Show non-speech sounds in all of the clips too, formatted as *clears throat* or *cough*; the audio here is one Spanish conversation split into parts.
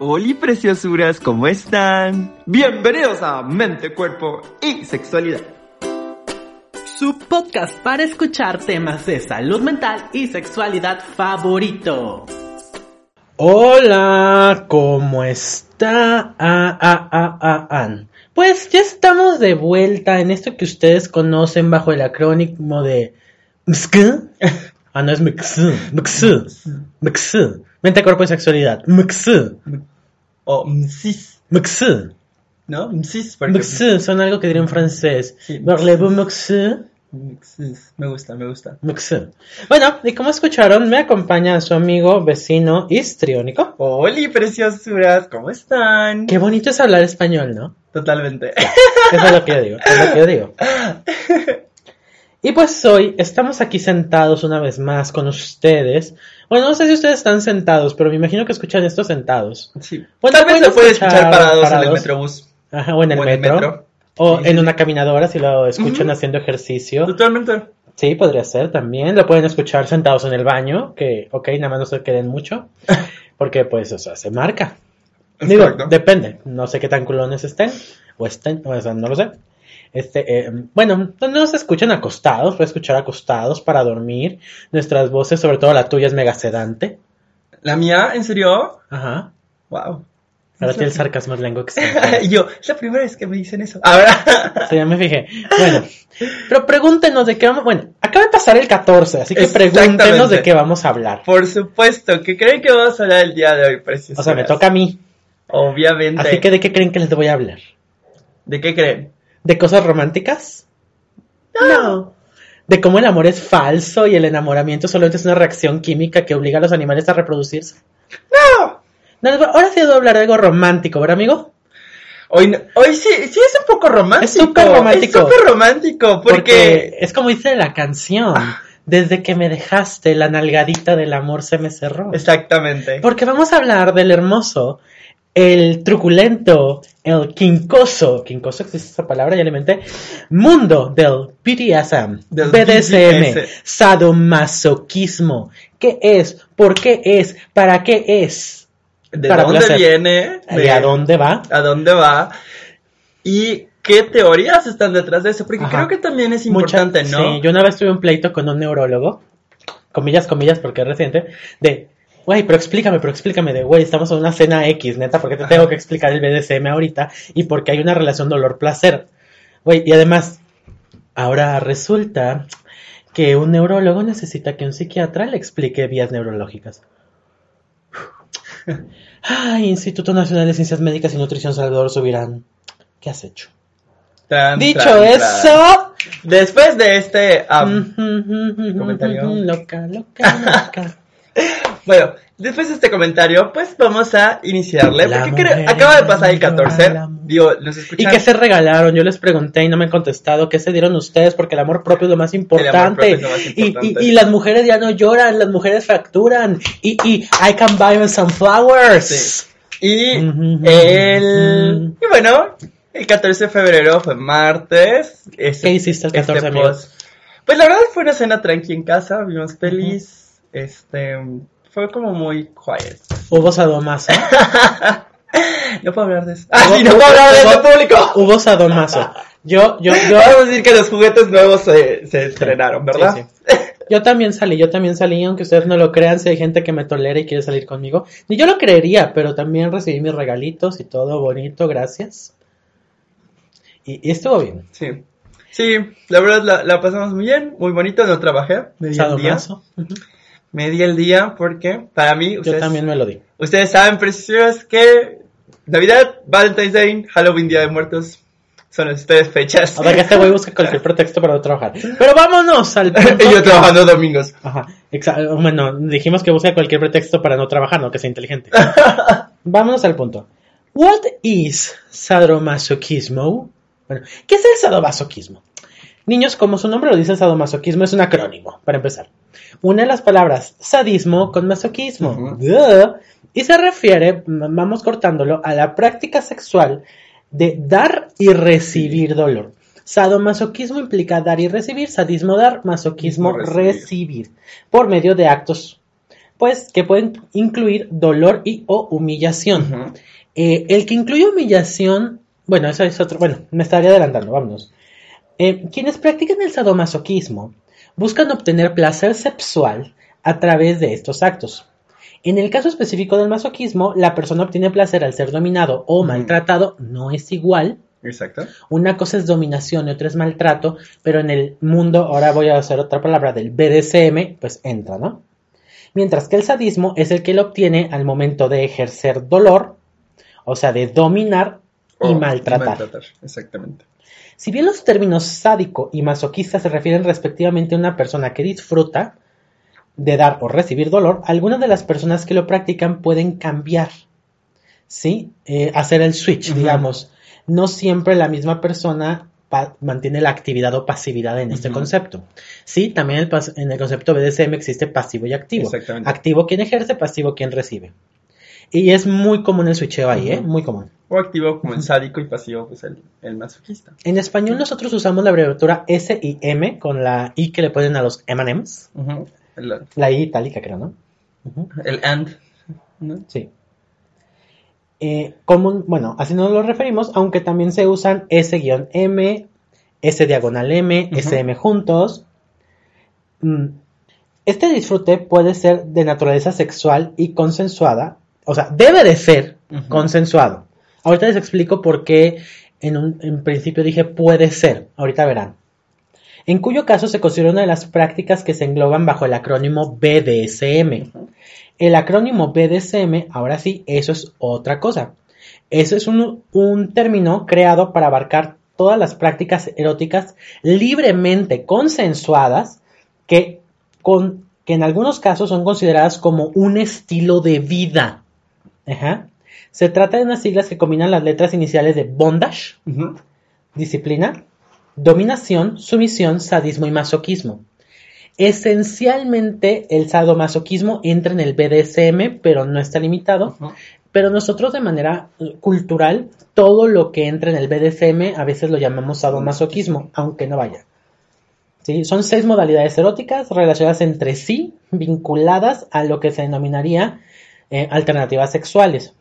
Hola preciosuras, ¿cómo están? Bienvenidos a Mente, Cuerpo y Sexualidad. Su podcast para escuchar temas de salud mental y sexualidad favorito. Hola, ¿cómo está? Ah, ah, ah, ah, ah. Pues ya estamos de vuelta en esto que ustedes conocen bajo el acrónimo de. Ah, no es MXK. MXK. MXK. Mente, cuerpo y sexualidad. MXK. O msis, MXK. ¿no? Msis, por ejemplo. MXK son algo que diría en francés. Sí. Me gusta, me gusta. Bueno, y como escucharon, me acompaña su amigo vecino histriónico. Hola preciosuras, ¿cómo están? Qué bonito es hablar español, ¿no? Totalmente. *laughs* Eso es lo que yo digo, es lo que yo digo. *laughs* Y pues hoy estamos aquí sentados una vez más con ustedes. Bueno, no sé si ustedes están sentados, pero me imagino que escuchan esto sentados. Sí. Bueno, Tal vez pueden lo puedes escuchar, parados, en el metrobús. Ajá, o en el, O en el metro. O Sí, en sí, una caminadora si lo escuchan haciendo ejercicio. Totalmente. Sí, podría ser también. Lo pueden escuchar sentados en el baño, que, ok, nada más no se queden mucho. *laughs* Porque pues, o sea, se marca. Digo, Exacto. depende. No sé qué tan culones estén. O estén, o sea, no lo sé. Este, eh, bueno, no nos escuchan acostados, puede escuchar acostados para dormir. Nuestras voces, sobre todo la tuya, es mega sedante. La mía, ¿en serio? Ajá. Wow. Ahora tiene el sarcasmo en lengua. Y *laughs* yo, es la primera vez que me dicen eso. Ahora. Sí, ya me fijé. Bueno, pero pregúntenos de qué vamos. Bueno, acaba de pasar el 14, así que pregúntenos de qué vamos a hablar. Por supuesto, que creen que vamos a hablar el día de hoy, preciosuras? O sea, me toca a mí. Obviamente. Así que, ¿de qué creen que les voy a hablar? ¿De qué creen? ¿De cosas románticas? No. ¿De cómo el amor es falso y el enamoramiento solamente es una reacción química que obliga a los animales a reproducirse? ¡No! No, ahora sí a hablar de algo romántico, ¿verdad, amigo? Hoy, no- hoy sí, sí es un poco romántico. Es súper romántico. Es súper romántico, porque... es como dice la canción. Desde que me dejaste, la nalgadita del amor se me cerró. Exactamente. Porque vamos a hablar del hermoso, el truculento, el quincoso, quincoso existe esa palabra, ya le inventé, mundo del BDSM, Del BDSM, BDS. sadomasoquismo. ¿Qué es? ¿Por qué es? ¿Para qué es? ¿De para dónde placer. viene? ¿Y De- a dónde va? ¿A dónde va? ¿Y qué teorías están detrás de eso? Porque Ajá. creo que también es Mucha- importante, ¿no? Sí, yo una vez tuve un pleito con un neurólogo, comillas, comillas, porque es reciente, de, güey, pero explícame, pero explícame, de, güey, estamos en una cena X, neta, porque te tengo que explicar el BDSM ahorita y porque hay una relación dolor-placer. Güey, y además, ahora resulta que un neurólogo necesita que un psiquiatra le explique vías neurológicas. Ay, Instituto Nacional de Ciencias Médicas y Nutrición Salvador Subirán. ¿Qué has hecho? Tan, Dicho tan, tan. eso, Después de este... comentario. Loca, loca, loca. *laughs* Bueno, después de este comentario, pues vamos a iniciarle. La porque creo- mujer acaba de pasar el enamora 14. al amor. Digo, nos ¿Y qué se regalaron? Yo les pregunté y no me han contestado. ¿Qué se dieron ustedes? Porque el amor propio es lo más importante. lo más Y, importante. y, y las mujeres ya no lloran, las mujeres fracturan. Y, y I can buy me some flowers. Sí. Y el. Y bueno, el 14 de febrero fue martes. Este- ¿Qué hiciste el 14, este amigo? post- Pues la verdad fue una cena tranqui en casa, vimos pelis. Este. Fue como muy quiet. Hubo sadomaso. *laughs* No puedo hablar de eso. Ah, sí, no puedo hablar de eso hubo- público. Hubo sadomaso. Yo, yo, yo. *laughs* Vamos a decir que los juguetes nuevos se, se estrenaron, ¿verdad? Sí, sí. Yo también salí, yo también salí, aunque ustedes no lo crean, si hay gente que me tolera y quiere salir conmigo. Ni yo lo creería, pero también recibí mis regalitos y todo bonito, gracias. Y, y estuvo bien. Sí. Sí, la verdad la, la pasamos muy bien, muy bonito, no trabajé. Me di el día. Ujú. Me di el día porque para mí, Yo ustedes, también me lo di. ustedes saben, preciosos, que Navidad, Valentine's Day, Halloween, Día de Muertos, son las tres fechas. O sea que este güey busca *laughs* cualquier pretexto para no trabajar. Pero vámonos al punto. *laughs* y yo trabajando domingos. Ajá, bueno, dijimos que busca cualquier pretexto para no trabajar, no que sea inteligente. *laughs* Vámonos al punto. What is sadomasoquismo? Bueno, ¿qué es el sadomasoquismo? Niños, como su nombre lo dice, el sadomasoquismo es un acrónimo, para empezar. Une las palabras sadismo con masoquismo. Y se refiere, vamos cortándolo, a la práctica sexual de dar y recibir dolor. Sadomasoquismo implica dar y recibir, sadismo dar, masoquismo Recibir. recibir, por medio de actos pues que pueden incluir dolor y o humillación. Eh, el que incluye humillación, bueno, eso es otro, bueno, me estaría adelantando, vámonos. Eh, quienes practican el sadomasoquismo buscan obtener placer sexual a través de estos actos. En el caso específico del masoquismo, la persona obtiene placer al ser dominado o maltratado, no es igual. Exacto. Una cosa es dominación y otra es maltrato, pero en el mundo, ahora voy a hacer otra palabra del BDSM, pues entra, ¿no? Mientras que el sadismo es el que lo obtiene al momento de ejercer dolor, o sea, de dominar y O maltratar. Exactamente. Si bien los términos sádico y masoquista se refieren respectivamente a una persona que disfruta de dar o recibir dolor, algunas de las personas que lo practican pueden cambiar, ¿sí? Eh, hacer el switch, digamos. No siempre la misma persona mantiene la actividad o pasividad en este concepto. Sí, también el en el concepto BDSM existe pasivo y activo. Exactamente. Activo quien ejerce, pasivo quien recibe. Y es muy común el switcheo ahí, ¿eh? Muy común. O activo como el sádico y pasivo, pues el, el masoquista. En español nosotros usamos la abreviatura S y M con la I que le ponen a los M&M's. El, La I itálica, creo, ¿no? El and. ¿no? Sí. Eh, común, bueno, así nos lo referimos, aunque también se usan S-M, S diagonal M, Ujú. SM juntos. Mm, Este disfrute puede ser de naturaleza sexual y consensuada, o sea, debe de ser consensuado. Ahorita les explico por qué en, un, en principio dije puede ser, ahorita verán. En cuyo caso se considera una de las prácticas que se engloban bajo el acrónimo BDSM. El acrónimo BDSM, ahora sí, eso es otra cosa. Eso es un, un término creado para abarcar todas las prácticas eróticas libremente consensuadas que, con, que en algunos casos son consideradas como un estilo de vida. Ajá. Se trata de unas siglas que combinan las letras iniciales de bondage, disciplina, dominación, sumisión, sadismo y masoquismo. Esencialmente el sadomasoquismo entra en el BDSM, pero no está limitado. Pero nosotros de manera eh, cultural, todo lo que entra en el BDSM a veces lo llamamos sadomasoquismo, aunque no vaya. ¿Sí? Son seis modalidades eróticas relacionadas entre sí, vinculadas a lo que se denominaría eh, alternativas sexuales.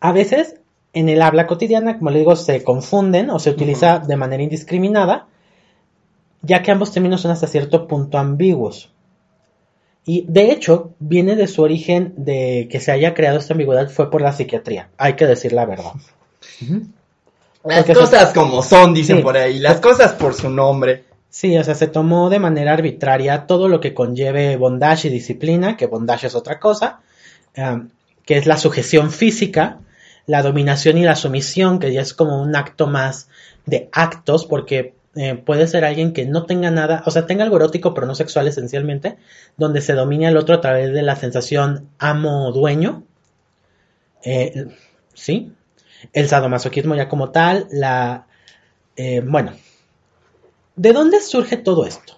A veces, en el habla cotidiana, como le digo, se confunden o se utiliza de manera indiscriminada, ya que ambos términos son hasta cierto punto ambiguos. Y de hecho, viene de su origen de que se haya creado esta ambigüedad fue por la psiquiatría. Hay que decir la verdad. Las Porque cosas como son, dicen Sí. por ahí. Las cosas por su nombre. Sí, o sea, se tomó de manera arbitraria todo lo que conlleve bondage y disciplina, que bondage es otra cosa, um, que es la sujeción física, la dominación y la sumisión, que ya es como un acto más de actos, porque eh, puede ser alguien que no tenga nada, o sea, tenga algo erótico, pero no sexual esencialmente, donde se domina al otro a través de la sensación amo-dueño. Eh, sí, el sadomasoquismo ya como tal, la... eh, bueno, ¿De dónde surge todo esto?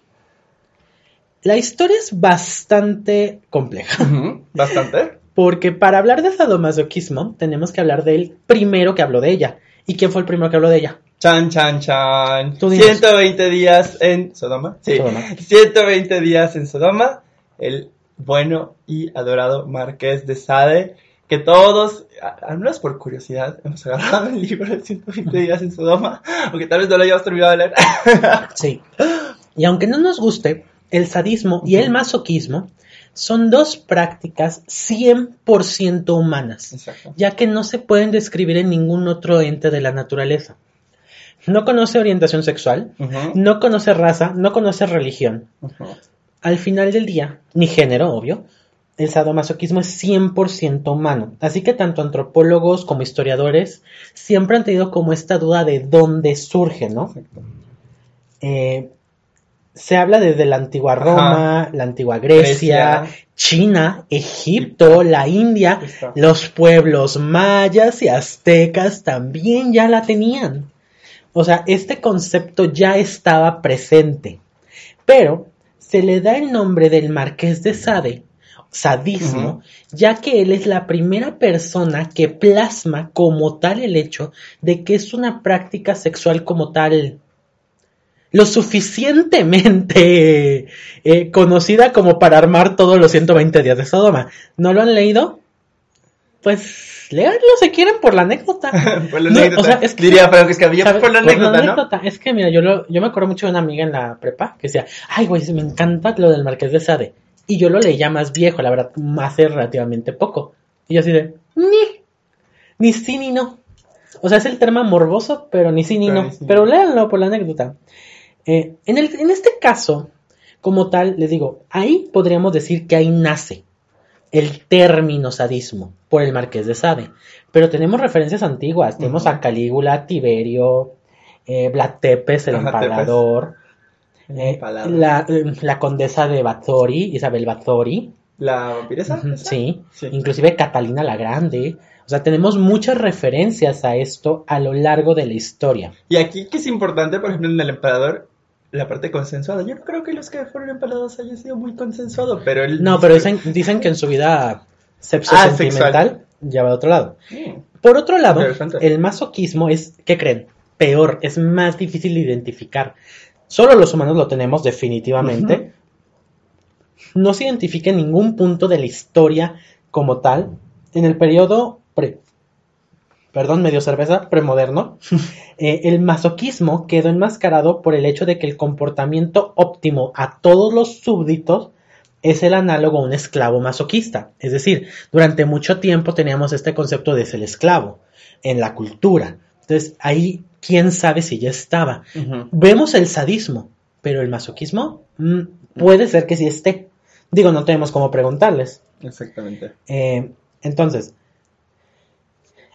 La historia es bastante compleja. Bastante. porque para hablar de sadomasoquismo tenemos que hablar del primero que habló de ella. ¿Y quién fue el primero que habló de ella? Chan, chan, chan. Tú dinos. 120 días en Sodoma. Sí. Sodoma. 120 días en Sodoma. El bueno y adorado Marqués de Sade. Que todos, al menos por curiosidad, hemos agarrado el libro de 120 días en Sodoma. *laughs* Aunque tal vez no lo hayamos terminado de leer. *laughs* Sí. Y aunque no nos guste, el sadismo y el masoquismo son dos prácticas 100% humanas, Exacto. ya que no se pueden describir en ningún otro ente de la naturaleza. No conoce orientación sexual, no conoce raza, no conoce religión. Al final del día, ni género, obvio, el sadomasoquismo es 100% humano. Así que tanto antropólogos como historiadores siempre han tenido como esta duda de dónde surge, ¿no? Eh, se habla desde la antigua Roma, la antigua Grecia, Grecia. China, Egipto, la India, los pueblos mayas y aztecas también ya la tenían. O sea, este concepto ya estaba presente. Pero se le da el nombre del marqués de Sade, sadismo, ya que él es la primera persona que plasma como tal el hecho de que es una práctica sexual como tal lo suficientemente eh, conocida como para armar todos los 120 días de Sodoma. ¿No lo han leído? Pues léanlo si quieren por la anécdota. *laughs* por la No, anécdota. o sea, es que- Diría Franco Escamilla, ¿Sabes? por la anécdota, ¿no? Es que, mira, yo, lo- yo me acuerdo mucho de una amiga en la prepa que decía, ay, güey, me encanta lo del Marqués de Sade. Y yo lo leía más viejo, la verdad, hace relativamente poco. Y yo así de, ni, ni sí ni no. O sea, es el tema morboso, pero ni sí ni Pero no. sí Pero léanlo por la anécdota. Eh, en, el, en este caso, como tal, les digo, ahí podríamos decir que ahí nace el término sadismo por el Marqués de Sade. Pero tenemos referencias antiguas. Tenemos a Calígula, Tiberio, eh, Vlad Tepes, el Ajá, empalador, eh, Empalado. la, la condesa de Bathory, Isabel Bathory, ¿La vampiresa? Sí, Sí. inclusive Catalina la Grande. O sea, tenemos muchas referencias a esto a lo largo de la historia. Y aquí que es importante, por ejemplo, en el emperador, la parte consensuada. Yo no creo que los que fueron empalados haya sido muy consensuado, pero él... No, pero dicen, dicen que en su vida sexo Ah, sentimental ya va a otro lado. Mm, Por otro lado, el masoquismo es, ¿qué creen? Peor, es más difícil de identificar. Solo los humanos lo tenemos definitivamente. No se identifica en ningún punto de la historia como tal. En el periodo pre, perdón, medio cerveza, premoderno, *laughs* eh, el masoquismo quedó enmascarado por el hecho de que el comportamiento óptimo a todos los súbditos es el análogo a un esclavo masoquista. Es decir, durante mucho tiempo teníamos este concepto de ser el esclavo en la cultura. Entonces, ahí, quién sabe si ya estaba. Vemos el sadismo, pero el masoquismo mm, puede ser que sí esté. Digo, no tenemos cómo preguntarles. Exactamente. Eh, entonces,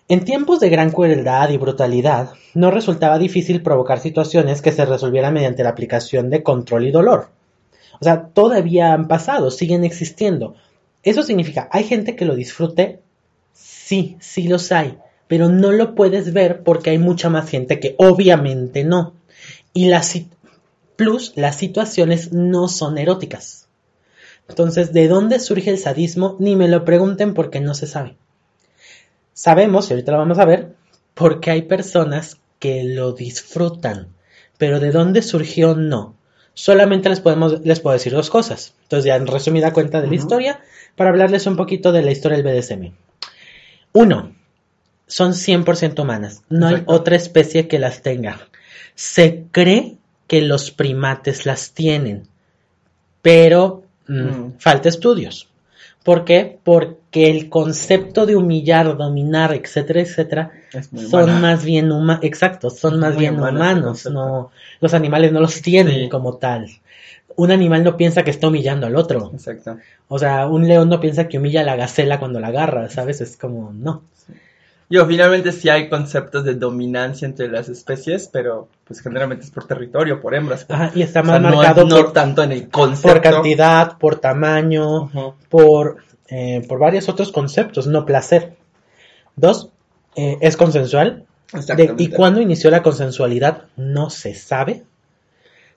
en tiempos de gran crueldad y brutalidad, no resultaba difícil provocar situaciones que se resolvieran mediante la aplicación de control y dolor. O sea, todavía han pasado, siguen existiendo. Eso significa, ¿hay gente que lo disfrute? Sí, sí los hay, pero no lo puedes ver porque hay mucha más gente que obviamente no. Y la plus, las situaciones no son eróticas. Entonces, ¿de dónde surge el sadismo? Ni me lo pregunten porque no se sabe. Sabemos, y ahorita lo vamos a ver, porque hay personas que lo disfrutan, pero de dónde surgió no. Solamente les, podemos, les puedo decir dos cosas. Entonces, ya en resumida cuenta de la historia, para hablarles un poquito de la historia del BDSM. Uno, son 100% humanas. No Exacto. hay otra especie que las tenga. Se cree que los primates las tienen, pero mm, Mm. falta estudios. ¿Por qué? Porque el concepto de humillar, dominar, etcétera, etcétera, son humana. más bien humanos, exacto, son más Muy bien humanos, no, los animales no los tienen Sí. como tal. Un animal no piensa que está humillando al otro. Exacto. O sea, un león no piensa que humilla a la gacela cuando la agarra, ¿sabes? Es como, no. Yo, finalmente sí hay conceptos de dominancia entre las especies, pero pues generalmente es por territorio, por hembras. Ajá, y está O sea, más no, marcado no por, tanto en el concepto. por cantidad, por tamaño, por, eh, por varios otros conceptos, no placer. Dos, eh, es consensual. De- Exactamente. ¿Y cuándo inició la consensualidad? No se sabe.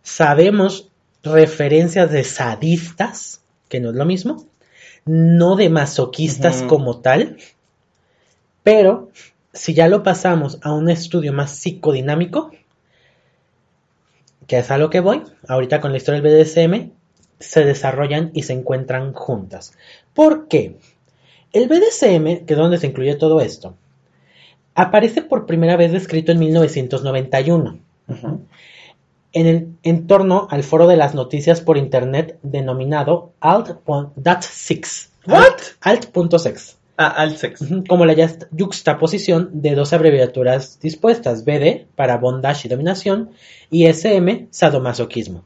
Sabemos referencias de sadistas, que no es lo mismo, no de masoquistas como tal, pero si ya lo pasamos a un estudio más psicodinámico, que es a lo que voy, ahorita con la historia del BDSM, se desarrollan y se encuentran juntas. ¿Por qué? El BDSM, que es donde se incluye todo esto, aparece por primera vez descrito en 1991, en, el, en torno al foro de las noticias por internet denominado Alt.6. Alt.6. Como la juxtaposición de dos abreviaturas dispuestas, BD para bondage y dominación y SM sadomasoquismo,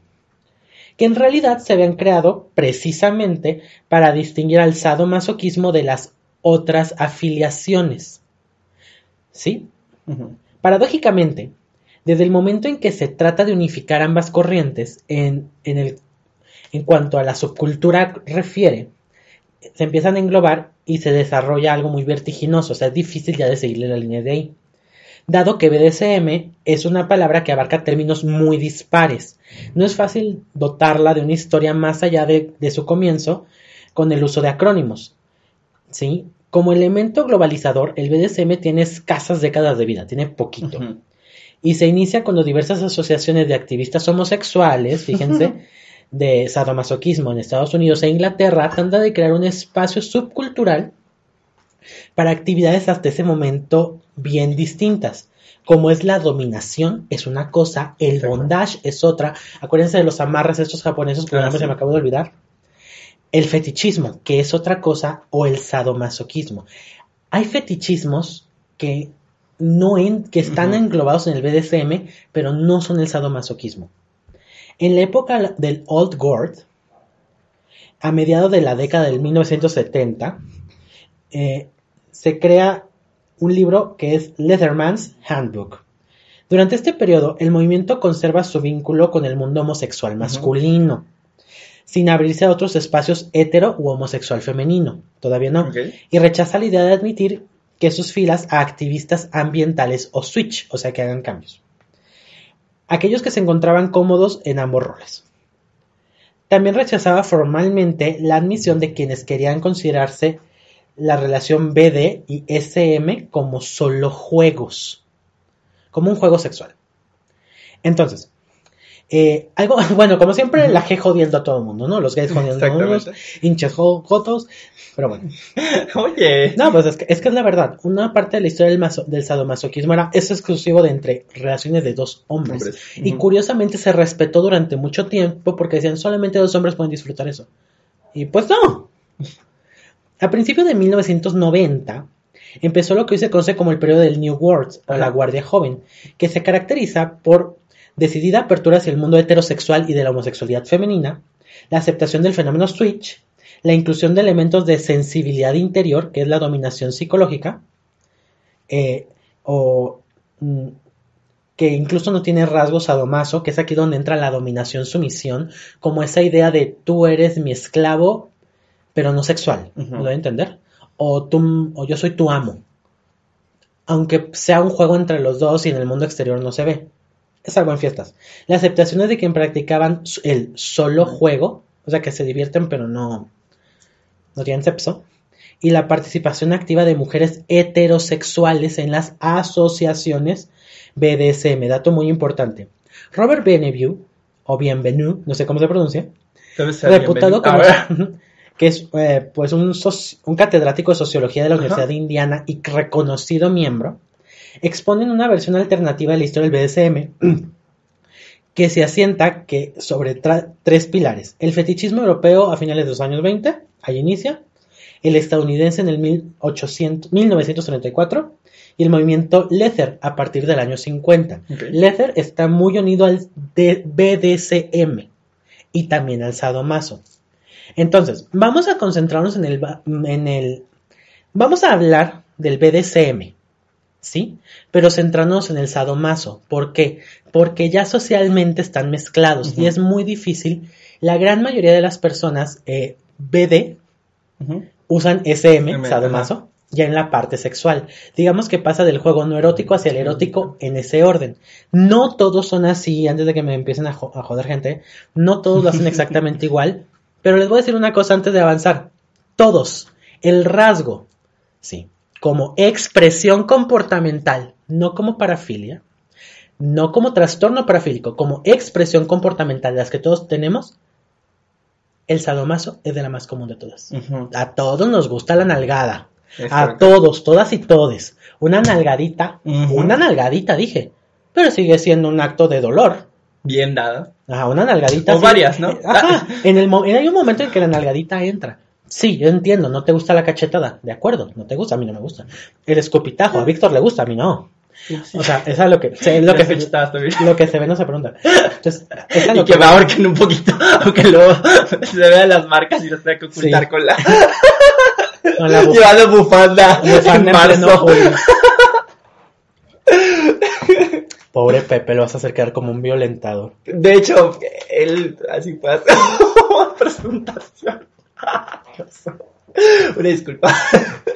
que en realidad se habían creado precisamente para distinguir al sadomasoquismo de las otras afiliaciones. ¿Sí? Paradójicamente, desde el momento en que se trata de unificar ambas corrientes en, en, el, en cuanto a la subcultura refiere, se empiezan a englobar y se desarrolla algo muy vertiginoso, o sea, es difícil ya de seguirle la línea de ahí. Dado que BDSM es una palabra que abarca términos muy dispares, no es fácil dotarla de una historia más allá de, de su comienzo con el uso de acrónimos. ¿sí? Como elemento globalizador, el BDSM tiene escasas décadas de vida, tiene poquito. Y se inicia cuando diversas asociaciones de activistas homosexuales, fíjense, *laughs* de sadomasoquismo en Estados Unidos e Inglaterra tratan de crear un espacio subcultural para actividades hasta ese momento bien distintas. Como es la dominación, es una cosa, el bondage es otra. Acuérdense de los amarras estos japoneses, que Ah, sí. se me acabo de olvidar. El fetichismo, que es otra cosa, o el sadomasoquismo. Hay fetichismos que no en- que están englobados en el BDSM, pero no son el sadomasoquismo. En la época del Old Guard, a mediados de la década del 1970, eh, se crea un libro que es Leatherman's Handbook. Durante este periodo, el movimiento conserva su vínculo con el mundo homosexual masculino, sin abrirse a otros espacios hetero u homosexual femenino, todavía no, y rechaza la idea de admitir que sus filas a activistas ambientales o switch, o sea que hagan cambios. Aquellos que se encontraban cómodos en ambos roles. También rechazaba formalmente la admisión de quienes querían considerarse la relación BD y SM como solo juegos, como un juego sexual. Entonces, eh, algo, *laughs* bueno, como siempre, la G jodiendo a todo el mundo, ¿no? Los gays jodiendo a todos, hinches jo- jotos, pero bueno. *laughs* Oye. No, pues es que, es que es la verdad. Una parte de la historia del, maso- del sadomasoquismo era es exclusivo de entre relaciones de dos hombres. Hombres. Y curiosamente se respetó durante mucho tiempo porque decían solamente dos hombres pueden disfrutar eso. Y pues no. A principios de 1990 empezó lo que hoy se conoce como el periodo del New World o la. Guardia Joven, que se caracteriza por decidida apertura hacia el mundo heterosexual y de la homosexualidad femenina, la aceptación del fenómeno switch, la inclusión de elementos de sensibilidad interior, que es la dominación psicológica, eh, o mm, que incluso no tiene rasgos sadomaso, que es aquí donde entra la dominación-sumisión, como esa idea de tú eres mi esclavo, pero no sexual, Ujú. ¿me doy a entender? O, tú, o yo soy tu amo. Aunque sea un juego entre los dos y en el mundo exterior no se ve. Es algo en fiestas. La aceptación es de quien practicaban el solo juego, o sea que se divierten pero no, no tienen sexo. Y la participación activa de mujeres heterosexuales en las asociaciones BDSM. Dato muy importante. Robert Beneview, o Bienvenu, no sé cómo se pronuncia, reputado como *laughs* que es eh, pues un, un catedrático de sociología de la Ajá. Universidad de Indiana y reconocido miembro, exponen una versión alternativa de la historia del BDSM *clears throat* que se asienta que sobre tres pilares. El fetichismo europeo a finales de los años 20, ahí inicia, el estadounidense en el 1800 1934 y el movimiento Leather a partir del año 50. Ok. Leather está muy unido al BDSM y también al sadomaso. Entonces, vamos a concentrarnos en el, en el... Vamos a hablar del BDSM, ¿sí? Pero centrarnos en el sadomaso. ¿Por qué? Porque ya socialmente están mezclados y es muy difícil. La gran mayoría de las personas eh, BD usan SM, M, sadomaso, ya en la parte sexual. Digamos que pasa del juego no erótico hacia el erótico en ese orden. No todos son así, antes de que me empiecen a, jo- a joder gente, no todos lo hacen exactamente *laughs* igual, pero les voy a decir una cosa antes de avanzar. Todos, el rasgo, sí, como expresión comportamental, no como parafilia, no como trastorno parafílico, como expresión comportamental de las que todos tenemos, el sadomaso es de la más común de todas. A todos nos gusta la nalgada. A todos, todas y todes. Una nalgadita, una nalgadita dije, pero sigue siendo un acto de dolor. Bien dada. Ajá, una nalgadita. O varias, ¿no? Ajá, en el en- hay un momento en que la nalgadita entra. Sí, yo entiendo, no te gusta la cachetada, de acuerdo, no te gusta, a mí no me gusta. El escopitajo, a Víctor le gusta, a mí no. O sea, eso es lo que, se- lo, que Las se, lo que ve no se pregunta. Entonces, eso es Y lo que me ahorquen un poquito, *laughs* aunque luego se vean las marcas y los tenga que ocultar Sí. con la... *laughs* no, la Llevando bufanda, en marzo. *laughs* Pobre Pepe, lo vas a hacer quedar como un violentador. De hecho, él así fue hacer presentación. *laughs* Una disculpa.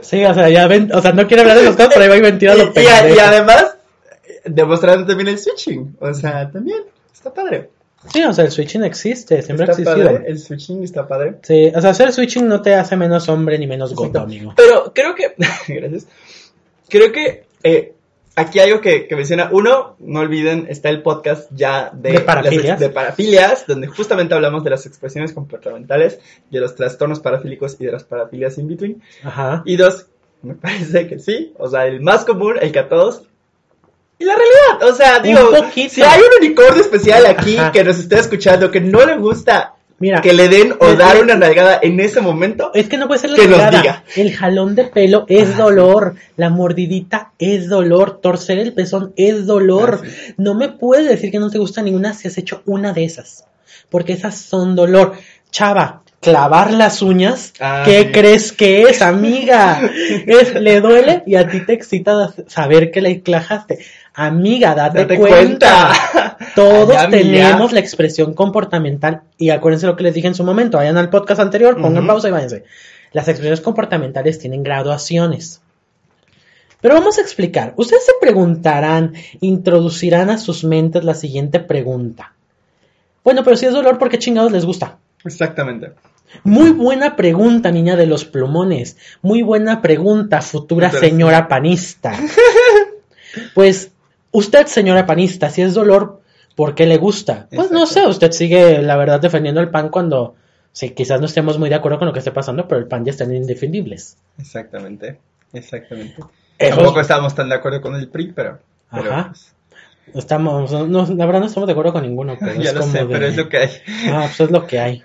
Sí, o sea, ya ven, o sea, no quiere hablar de los cosas, pero ahí va *laughs* y mentira lo Y, y- además, demostrando también el switching. O sea, también está padre. Sí, o sea, el switching existe, siempre ha existido. padre. El switching está padre. Sí, o sea, hacer switching no te hace menos hombre ni menos Exacto. amigo. Pero creo que. *laughs* Gracias. Creo que. eh, aquí hay algo que, que menciona. Uno, no olviden, está el podcast ya de, De parafilias. las de parafilias, donde justamente hablamos de las expresiones comportamentales, de los trastornos parafílicos y de las parafilias in between. Ajá. Y dos, me parece que sí, o sea, el más común, el que a todos. Y la realidad, o sea, digo, si hay un unicornio especial aquí Ajá. que nos esté escuchando, que no le gusta Mira, que le den o le- dar una nalgada en ese momento, es que no puede ser la que nos nalgada. diga. El jalón de pelo es Ah, dolor, la mordidita es dolor, torcer el pezón es dolor. Ah. No me puedes decir que no te gusta ninguna si has hecho una de esas, porque esas son dolor. Chava, clavar las uñas, Ah, ¿qué crees que es, amiga? *laughs* Es, le duele y a ti te excita saber que la clajaste. Amiga, date, date cuenta. cuenta. *laughs* Todos Ay, tenemos la expresión comportamental y acuérdense lo que les dije en su momento, vayan al podcast anterior, pongan pausa y váyanse. Las expresiones comportamentales tienen graduaciones. Pero vamos a explicar. Ustedes se preguntarán, introducirán a sus mentes la siguiente pregunta. Bueno, pero si es dolor, ¿por qué chingados les gusta? Exactamente. Muy buena pregunta, niña de los plumones. Muy buena pregunta, futura Futura señora panista. *laughs* Pues, usted, señora panista, si es dolor, ¿por qué le gusta? Pues no sé, usted sigue, la verdad, defendiendo el pan cuando, sí, quizás no estemos muy de acuerdo con lo que esté pasando, pero el pan ya está en indefendibles. Exactamente. Exactamente. Ejos- Tampoco estábamos tan de acuerdo con el PRI, pero. pero, Ajá. pues, Estamos, no, la verdad no estamos de acuerdo con ninguno, pero *laughs* ya es lo como sé, de- pero es lo que hay. Ah, pues es lo que hay.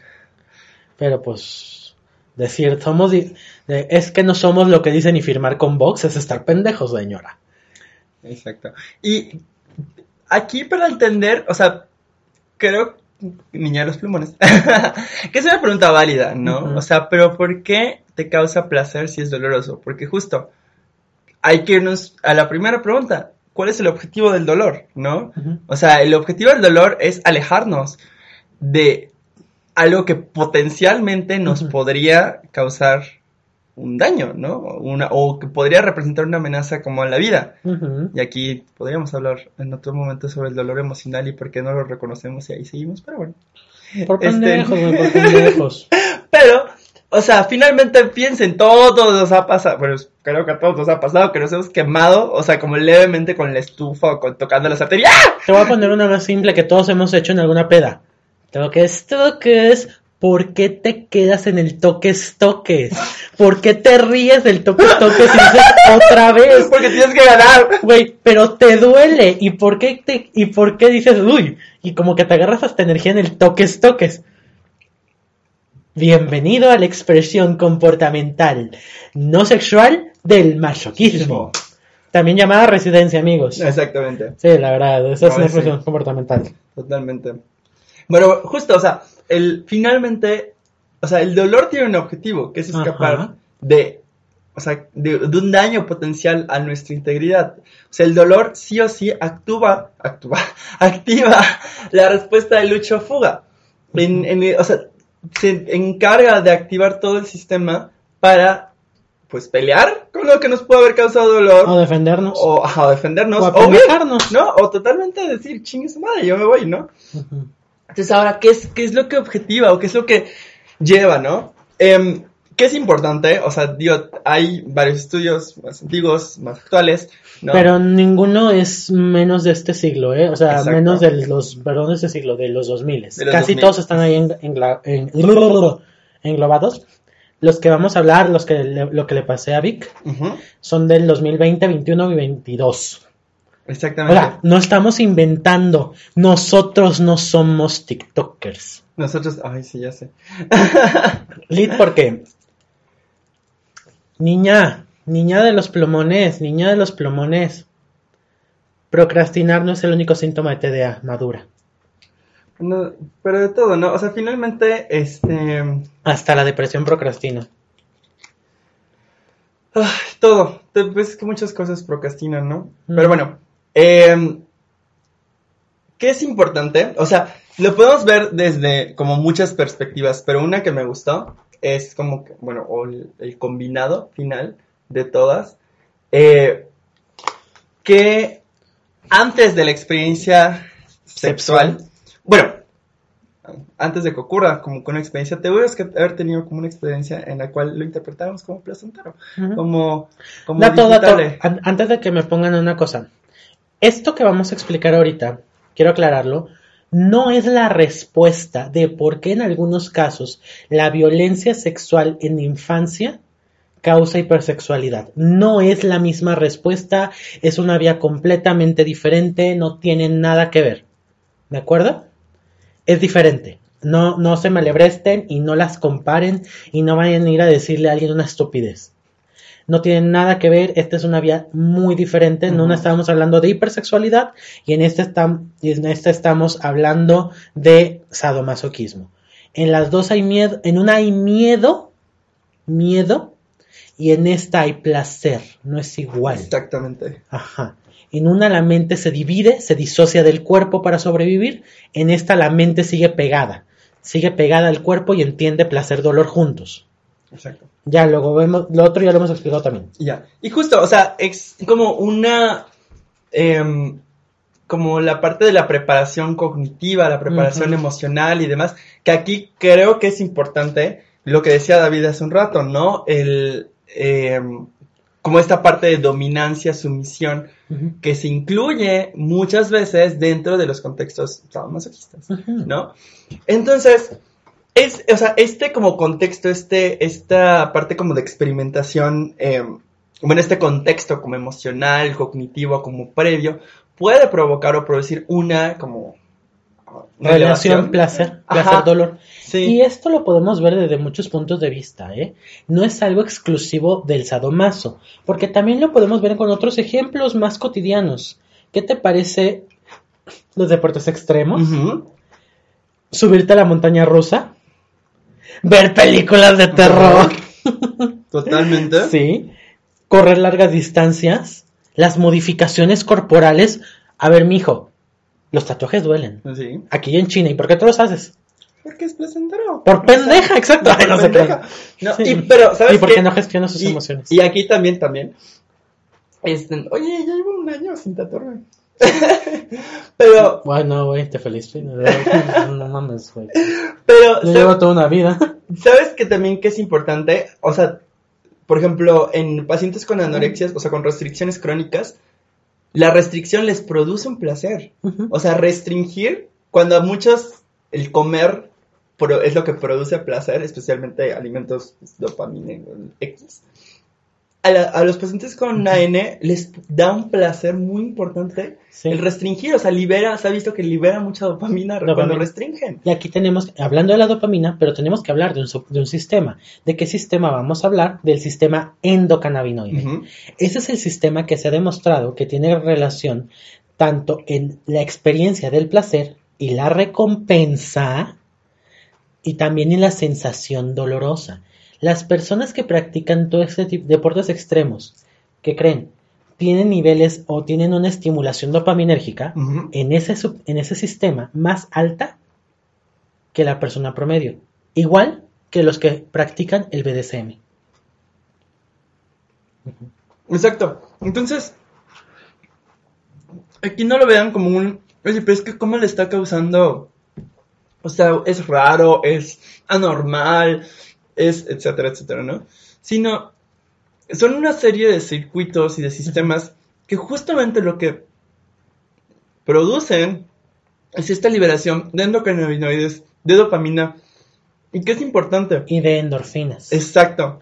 Pero pues, decir, somos, de- es que no somos lo que dicen y firmar con Vox es estar pendejos, señora. Exacto. Y aquí para entender, o sea, creo, niña de los plumones, *laughs* que es una pregunta válida, ¿no? O sea, pero ¿por qué te causa placer si es doloroso? Porque justo hay que irnos a la primera pregunta. ¿Cuál es el objetivo del dolor, no? O sea, el objetivo del dolor es alejarnos de algo que potencialmente nos podría causar un daño, ¿no? Una, o que podría representar una amenaza como a la vida. Y aquí podríamos hablar en otro momento sobre el dolor emocional y por qué no lo reconocemos y ahí seguimos, pero bueno. Por Este- pendejos, güey, por *laughs* pendejos. Pero, o sea, finalmente piensen, todos nos ha pasado, bueno, creo que a todos nos ha pasado que nos hemos quemado, o sea, como levemente con la estufa o con, tocando las arterias. ¡Ah! Te voy a poner una más simple que todos hemos hecho en alguna peda. Toques, toques. ¿Por qué te quedas en el toques, toques? ¿Por qué te ríes del toques, toques y dices otra vez? *laughs* Porque tienes que ganar. Güey, pero te duele. ¿Y por qué te, y por qué dices, uy? Y como que te agarras hasta energía en el toques, toques. Bienvenido a la expresión comportamental no sexual del masoquismo. También llamada residencia, amigos. Exactamente, Sí, la verdad, esa es una sí. expresión comportamental. totalmente. Bueno, justo, o sea, el, finalmente, o sea, el dolor tiene un objetivo, que es escapar Ajá. de, o sea, de, de un daño potencial a nuestra integridad. O sea, el dolor sí o sí actúa, actúa, *laughs* activa la respuesta de lucha o fuga. En, en- o sea, se encarga de activar todo el sistema para, pues, pelear con lo que nos puede haber causado dolor. O defendernos. O, ajá, defendernos. O O. ¿no? O totalmente decir, chingue su madre, yo me voy, ¿no? Entonces, ahora, ¿qué es, qué es lo que objetiva o qué es lo que lleva, no? Em, ¿Qué es importante? O sea, digo, hay varios estudios más antiguos, más actuales, ¿no? Pero ninguno es menos de este siglo, ¿eh? O sea, Exacto. menos de los, perdón, de este siglo, de los 2000. De los Casi 2000. todos están ahí en, engla- en- *laughs* englobados. Los que vamos a hablar, los que le- lo que le pasé a Vic, Ujú, son del 2020, 21 y 22. Exactamente. Ahora, no estamos inventando. Nosotros no somos TikTokers. Nosotros, ay, sí, ya sé. Lid, ¿por qué? Niña, niña de los plumones, niña de los plumones. Procrastinar no es el único síntoma de TDA madura. No, pero de todo, ¿no? O sea, finalmente, este... Hasta la depresión procrastina. ay, todo. Te- Pues es que muchas cosas procrastinan, ¿no? Mm. Pero bueno, em, ¿qué es importante? O sea, lo podemos ver desde como muchas perspectivas, pero una que me gustó es como que, bueno, el, el combinado final de todas, eh, que antes de la experiencia sexual, bueno, antes de que ocurra como que una experiencia, te que haber tenido como una experiencia en la cual lo interpretamos como placentero, como, como. An- Antes de que me pongan una cosa. Esto que vamos a explicar ahorita, quiero aclararlo, no es la respuesta de por qué en algunos casos la violencia sexual en infancia causa hipersexualidad. No es la misma respuesta, es una vía completamente diferente, no tiene nada que ver. ¿De acuerdo? Es diferente. No, no se malebresten y no las comparen y no vayan a ir a decirle a alguien una estupidez. No tienen nada que ver, esta es una vía muy diferente. En una estamos hablando de hipersexualidad y en esta, y en esta estamos hablando de sadomasoquismo. En las dos hay miedo, en una hay miedo, miedo y en esta hay placer, no es igual. Exactamente. Ajá. En una la mente se divide, se disocia del cuerpo para sobrevivir, en esta la mente sigue pegada, sigue pegada al cuerpo y entiende placer, dolor juntos. Exacto. Ya, luego vemos, lo otro ya lo hemos explicado también. Ya. Y justo, o sea, es como una, em, como la parte de la preparación cognitiva, la preparación emocional y demás, que aquí creo que es importante lo que decía David hace un rato, ¿no? El, eh, como esta parte de dominancia, sumisión, que se incluye muchas veces dentro de los contextos masoquistas, ¿no? Entonces, es, o sea, este como contexto, este, esta parte como de experimentación, eh, bueno, este contexto como emocional, cognitivo, como previo, puede provocar o producir una como relación placer, placer dolor. Y esto lo podemos ver desde muchos puntos de vista, ¿eh? No es algo exclusivo del sadomaso, porque también lo podemos ver con otros ejemplos más cotidianos. ¿Qué te parece los deportes extremos? Subirte a la montaña rusa, ver películas de terror. *laughs* Totalmente. sí. Correr largas distancias, las modificaciones corporales. A ver, mijo, los tatuajes duelen. Sí. Aquí en China. ¿Y por qué tú los haces? Porque es placentero. Por pendeja, exacto. Ay, no *laughs* pendeja. No, y, pero, ¿sabes ¿Y por qué no gestiona sus emociones? Y aquí también, también. Este, oye, ya llevo un año sin tatuarme. *laughs* pero. Bueno, güey, te felicito. No, mames, güey. Pero. Yo llevo toda una vida. ¿Sabes que también que es importante? O sea, por ejemplo, en pacientes con anorexias, o sea, con restricciones crónicas, la restricción les produce un placer. O sea, restringir, cuando a muchos el comer es lo que produce placer, especialmente alimentos dopamina X. A, los pacientes con AN les da un placer muy importante el restringir, o sea, libera, se ha visto que libera mucha dopamina, cuando restringen. Y aquí tenemos, hablando de la dopamina, pero tenemos que hablar de un, de un sistema. ¿De qué sistema vamos a hablar? Del sistema endocannabinoide. Ese es el sistema que se ha demostrado que tiene relación tanto en la experiencia del placer y la recompensa y también en la sensación dolorosa. Las personas que practican todo este tipo de deportes extremos, que creen, tienen niveles o tienen una estimulación dopaminérgica en, ese, en ese sistema más alta que la persona promedio. Igual que los que practican el BDSM. Exacto. Entonces, aquí no lo vean como un, oye, pero es que cómo le está causando o sea, es raro, es anormal, es etcétera, etcétera, ¿no? Sino, son una serie de circuitos y de sistemas que justamente lo que producen es esta liberación de endocannabinoides, de dopamina, y que es importante. Y de endorfinas. Exacto.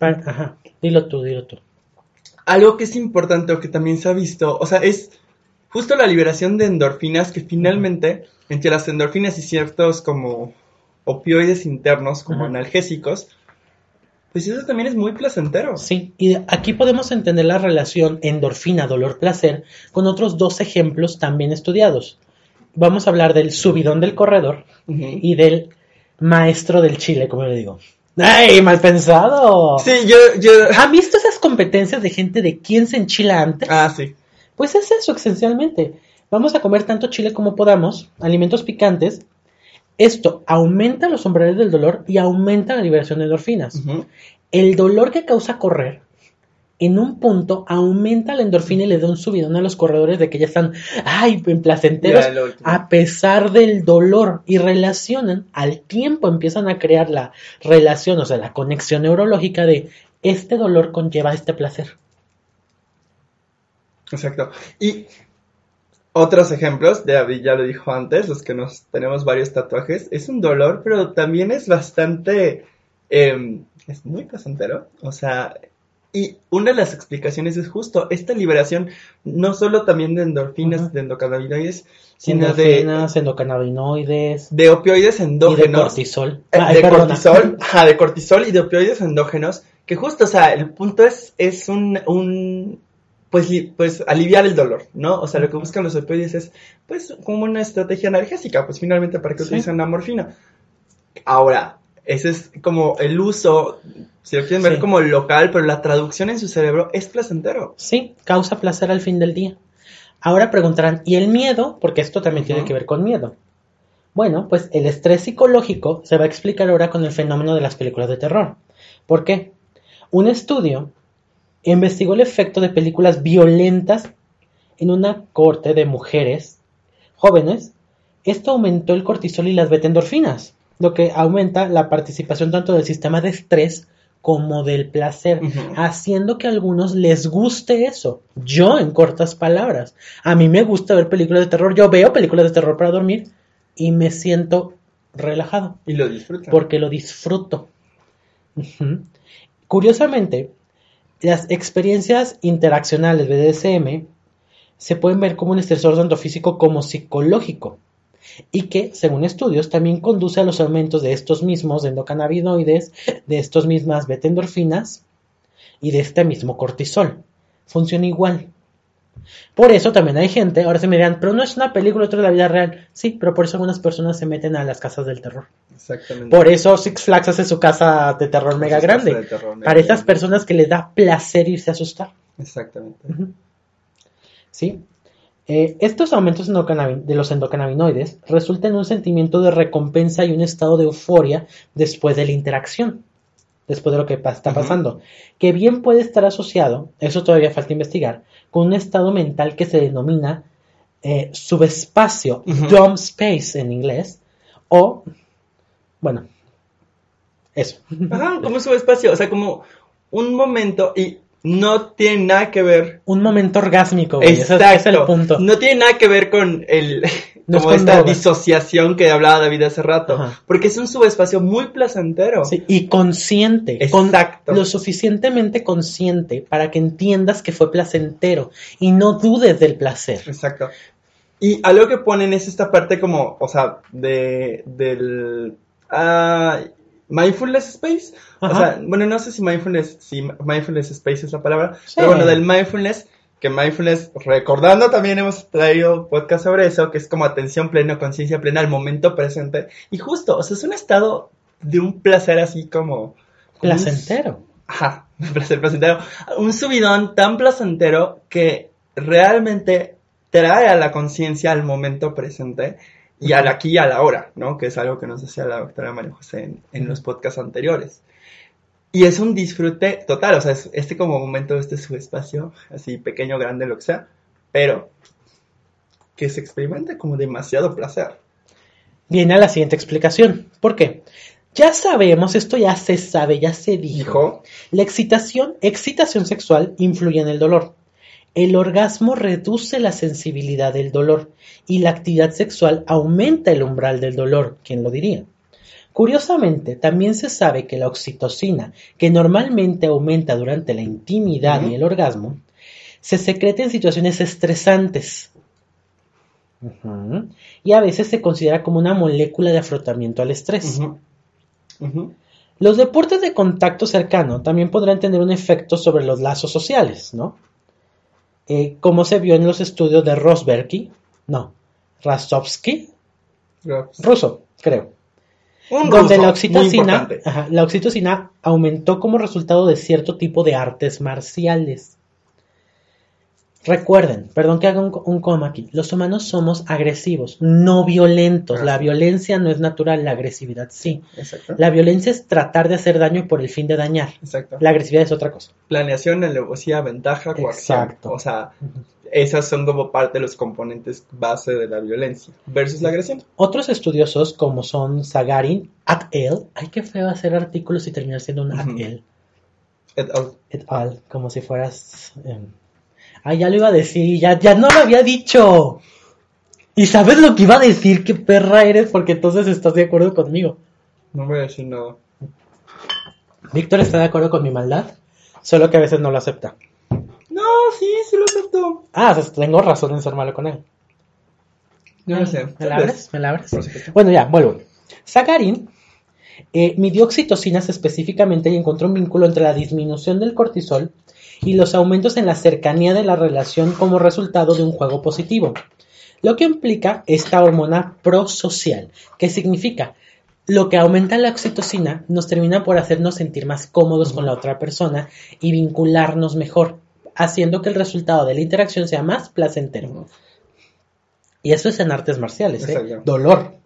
Ajá, dilo tú, dilo tú. Algo que es importante o que también se ha visto, o sea, es justo la liberación de endorfinas que finalmente entre las endorfinas y ciertos como opioides internos, como analgésicos, pues eso también es muy placentero. Sí, y aquí podemos entender la relación endorfina, dolor, placer con otros dos ejemplos también estudiados. Vamos a hablar del subidón del corredor y del maestro del chile, como le digo. ¡Ay, mal pensado! Sí, yo, yo... ¿Han visto esas competencias de gente de quién se enchila antes? Ah, sí. Pues es eso, esencialmente. Vamos a comer tanto chile como podamos, alimentos picantes. Esto aumenta los umbrales del dolor y aumenta la liberación de endorfinas. El dolor que causa correr, en un punto aumenta la endorfina y le da un subidón a los corredores de que ya están, ay, placenteros, a pesar del dolor. Y relacionan, al tiempo empiezan a crear la relación, o sea, la conexión neurológica de este dolor conlleva este placer. Exacto. Y Otros ejemplos, David ya lo dijo antes, los que nos tenemos varios tatuajes, es un dolor, pero también es bastante, em, es muy placentero, o sea, y una de las explicaciones es justo esta liberación, no solo también de endorfinas, Ujú. de endocannabinoides, sino de, Endorfinas, endocannabinoides de opioides y de endógenos. cortisol. Eh, Ay, de perdona. cortisol, *laughs* ajá, de cortisol y de opioides endógenos, que justo, o sea, el punto es, es un, un pues, pues aliviar el dolor, ¿no? O sea, lo que buscan los opioides es, pues, como una estrategia analgésica, pues finalmente para que Sí. utilizan la morfina. Ahora, ese es como el uso, si lo quieren ver Sí. como local, pero la traducción en su cerebro es placentero. Sí, causa placer al fin del día. Ahora preguntarán, ¿y el miedo? Porque esto también tiene que ver con miedo. Bueno, pues el estrés psicológico se va a explicar ahora con el fenómeno de las películas de terror. ¿Por qué? Un estudio investigó el efecto de películas violentas en una corte de mujeres jóvenes. Esto aumentó el cortisol y las beta-endorfinas, lo que aumenta la participación tanto del sistema de estrés como del placer, haciendo que a algunos les guste eso. Yo, en cortas palabras, a mí me gusta ver películas de terror, yo veo películas de terror para dormir y me siento relajado Y lo disfrutan. porque lo disfruto. Curiosamente, las experiencias interaccionales BDSM se pueden ver como un estresor tanto físico como psicológico y que, según estudios, también conduce a los aumentos de estos mismos endocannabinoides, de estos mismas beta-endorfinas y de este mismo cortisol. Funciona igual. Por eso también hay gente, ahora se me dirán, pero no es una película, otra de la vida real. Sí, pero por eso algunas personas se meten a las casas del terror. Exactamente. Por eso Six Flags hace su casa de terror mega grande. de terror mega Para estas grande. personas que les da placer irse a asustar. Exactamente. ¿Sí? Eh, estos aumentos de los endocannabinoides resultan en un sentimiento de recompensa y un estado de euforia después de la interacción, después de lo que pa- está pasando, que bien puede estar asociado, eso todavía falta investigar, con un estado mental que se denomina eh, subespacio, Ujú. dumb space en inglés, o, bueno, eso. Ajá, *laughs* como su espacio, o sea, como un momento y no tiene nada que ver. Un momento orgásmico, güey, ese es- ese es el Exacto. punto. No tiene nada que ver con el No es como con esta disociación que hablaba David hace rato, Ajá. porque es un subespacio muy placentero. Sí, y consciente, con- Exacto. lo suficientemente consciente para que entiendas que fue placentero y no dudes del placer. Exacto. Y algo que ponen es esta parte como, o sea, de del ah, mindfulness space. O sea, bueno, no sé si mindfulness, si mindfulness space es la palabra, Sí. pero bueno, del mindfulness, que mindfulness, recordando también hemos traído podcast sobre eso, que es como atención plena, conciencia plena al momento presente. Y justo, o sea, es un estado de un placer así como... como un- Placentero. Ajá, placer placentero. Un subidón tan placentero que realmente trae a la conciencia al momento presente y al aquí y a la hora, ¿no? Que es algo que nos decía la doctora María José en, en los podcasts anteriores. Y es un disfrute total, o sea, es este como momento, este su espacio, así pequeño, grande, lo que sea, pero que se experimenta como demasiado placer. Viene a la siguiente explicación. ¿Por qué? Ya sabemos, esto ya se sabe, ya se dijo. Dijo, La excitación, excitación sexual influye en el dolor. El orgasmo reduce la sensibilidad del dolor y la actividad sexual aumenta el umbral del dolor. ¿Quién lo diría? Curiosamente, también se sabe que la oxitocina, que normalmente aumenta durante la intimidad y el orgasmo, se secreta en situaciones estresantes. Y a veces se considera como una molécula de afrontamiento al estrés. Los deportes de contacto cercano también podrán tener un efecto sobre los lazos sociales, ¿no? Eh, como se vio en los estudios de Rosberg, no, Rastovsky, ruso, creo, un donde ruso, la oxitocina, ajá, la oxitocina aumentó como resultado de cierto tipo de artes marciales. Recuerden, perdón que haga un, un coma aquí, los humanos somos agresivos, no violentos. La Ajá. violencia no es natural, la agresividad sí. Exacto. La violencia es tratar de hacer daño por el fin de dañar. Exacto. La agresividad es otra cosa. Planeación, alevosía, ventaja, coacción. Exacto. O sea, esas son como parte de los componentes base de la violencia versus la agresión. Otros estudiosos, como son Sagarin, at al, ay, qué feo hacer artículos y terminar siendo un at al, Et al. et al, como si fueras... em, Ay, ya lo iba a decir, ya, ya no lo había dicho. ¿Y sabes lo que iba a decir? ¿Qué perra eres? Porque entonces estás de acuerdo conmigo. No voy a decir nada. Víctor está de acuerdo con mi maldad, solo que a veces no lo acepta. No, sí, sí lo acepto. Ah, o sea, tengo razón en ser malo con él. Yo no sé. ¿Me la abres? ¿Me la abres? Bueno, ya, vuelvo. Sagarin eh, midió oxitocinas específicamente y encontró un vínculo entre la disminución del cortisol y los aumentos en la cercanía de la relación como resultado de un juego positivo. Lo que implica esta hormona prosocial, que significa lo que aumenta la oxitocina nos termina por hacernos sentir más cómodos con la otra persona y vincularnos mejor, haciendo que el resultado de la interacción sea más placentero. Y eso es en artes marciales, ¿eh? Dolor.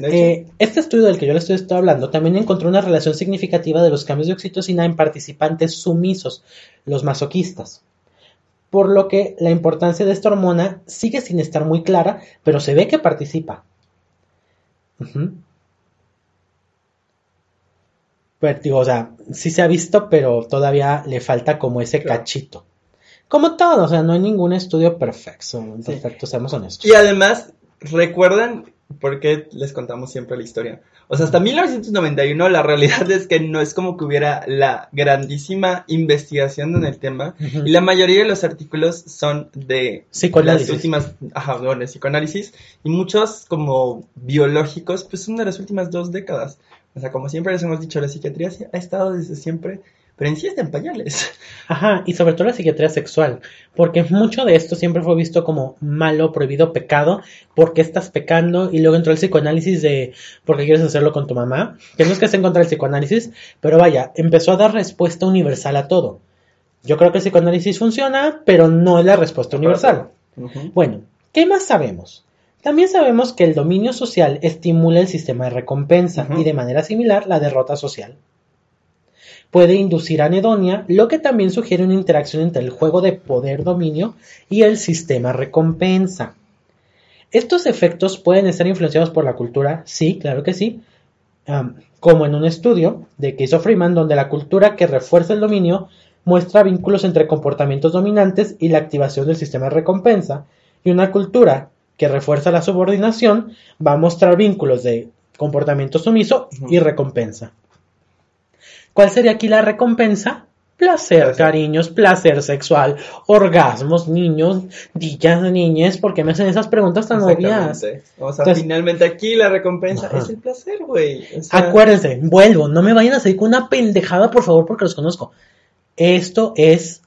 Eh, este estudio del que yo les estoy, estoy hablando también encontró una relación significativa de los cambios de oxitocina en participantes sumisos, los masoquistas. Por lo que la importancia de esta hormona sigue sin estar muy clara, pero se ve que participa. Pero, digo, o sea, sí se ha visto, pero todavía le falta como ese Claro. cachito. Como todo, o sea, no hay ningún estudio perfecto, perfecto, seamos honestos. Y además, ¿recuerdan por qué les contamos siempre la historia? O sea, hasta 1991 la realidad *laughs* es que no es como que hubiera la grandísima investigación en el tema. Y la mayoría de los artículos son de las últimas, ajá, bueno, de psicoanálisis. Y muchos como biológicos, pues son de las últimas dos décadas. O sea, como siempre les hemos dicho, la psiquiatría ha estado desde siempre, pero en sí está en pañales. *laughs* Ajá, y sobre todo la psiquiatría sexual, porque mucho de esto siempre fue visto como malo, prohibido, pecado, porque estás pecando, y luego entró el psicoanálisis de por qué quieres hacerlo con tu mamá, que no es que esté en contra del psicoanálisis, pero vaya, empezó a dar respuesta universal a todo. Yo creo que el psicoanálisis funciona, pero no es la respuesta universal. Bueno, ¿qué más sabemos? También sabemos que el dominio social estimula el sistema de recompensa y de manera similar la derrota social. Puede inducir anedonia, lo que también sugiere una interacción entre el juego de poder-dominio y el sistema recompensa. Estos efectos pueden estar influenciados por la cultura, sí, claro que sí, como en un estudio de que hizo Freeman, donde la cultura que refuerza el dominio muestra vínculos entre comportamientos dominantes y la activación del sistema de recompensa, y una cultura que refuerza la subordinación va a mostrar vínculos de comportamiento sumiso y recompensa. ¿Cuál sería aquí la recompensa? Placer, cariños, placer sexual, orgasmos, niños, dillas, niñes, ¿por qué me hacen esas preguntas tan obvias? O sea, Entonces- finalmente aquí la recompensa Ajá. es el placer, güey. O sea, Acuérdense, vuelvo, no me vayan a salir con una pendejada, por favor, porque los conozco. Esto es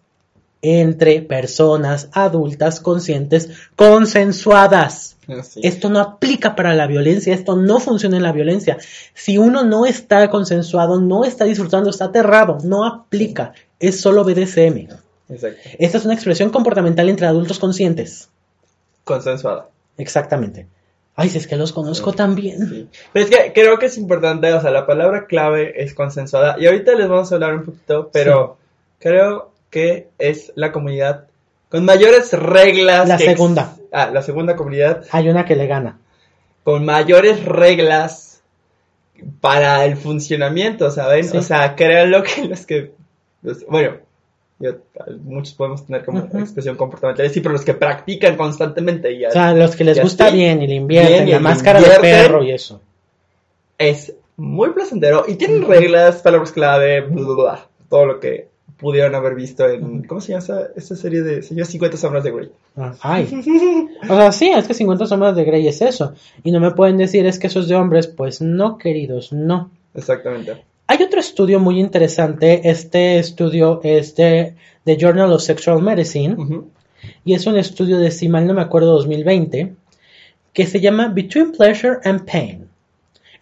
entre personas adultas conscientes consensuadas. así. Esto no aplica para la violencia, esto no funciona en la violencia. Si uno no está consensuado, no está disfrutando, está aterrado, no aplica. Es solo BDSM. Exacto. Esta es una expresión comportamental entre adultos conscientes. Consensuada. Exactamente. Ay, si es que los conozco también. Sí. Pero es que creo que es importante, o sea, la palabra clave es consensuada. Y ahorita les vamos a hablar un poquito, pero creo que es la comunidad con mayores reglas. La segunda. Ah, la segunda comunidad Hay una que le gana. con mayores reglas para el funcionamiento, ¿saben? Sí. O sea, créanlo que los que. los- bueno, yo- muchos podemos tener como Ujú. expresión comportamental, sí, pero los que practican constantemente y O sea, los que les gusta bien y le invierten, bien y la máscara de perro y eso. es muy placentero y tienen reglas, palabras clave, bla, bla, bla, todo lo que pudieron haber visto en. ¿Cómo se llama esa, esa serie de. Se llama 50 sombras de Grey? Ah, Ay. *laughs* O sea, sí, es que 50 sombras de Grey es eso. Y no me pueden decir es que eso es de hombres. Pues no, queridos, no. Exactamente. Hay otro estudio muy interesante. Este estudio es de The Journal of Sexual Medicine. Y es un estudio de, si mal no me acuerdo, 2020. Que se llama Between Pleasure and Pain.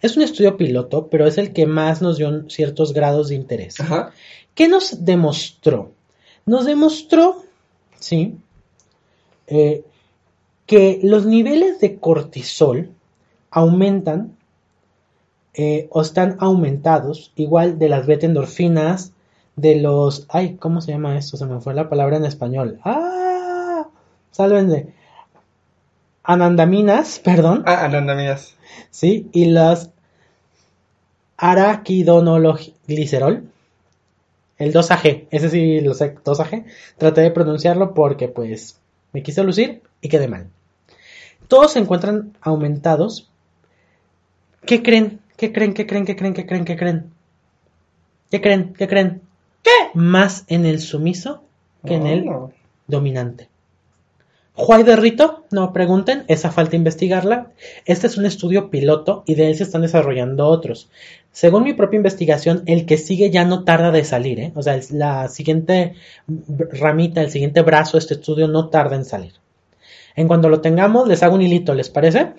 Es un estudio piloto, pero es el que más nos dio ciertos grados de interés. Ajá. ¿Qué nos demostró? Nos demostró, sí, eh, que los niveles de cortisol aumentan eh, o están aumentados, igual de las beta-endorfinas, de los... Ay, ¿cómo se llama esto? Se me fue la palabra en español. ¡Ah! Sálvenme. Anandaminas, perdón. Ah, anandaminas. ¿sí? Y las araquidonologlicerol, el 2AG, ese sí lo sé, 2AG, traté de pronunciarlo porque pues me quise lucir y quedé mal. todos se encuentran aumentados. ¿Qué creen? ¿Qué creen? ¿Qué creen? ¿Qué creen? ¿Qué creen? ¿Qué creen? ¿Qué creen? ¿Qué creen? ¿Qué? Más en el sumiso que en el Oh. dominante. ¿Juay de rito? No pregunten, esa falta investigarla. Este es un estudio piloto y de él se están desarrollando otros. Según mi propia investigación, el que sigue ya no tarda de salir, ¿eh? O sea, la siguiente ramita, el siguiente brazo de este estudio no tarda en salir. En cuanto lo tengamos, les hago un hilito, ¿les parece?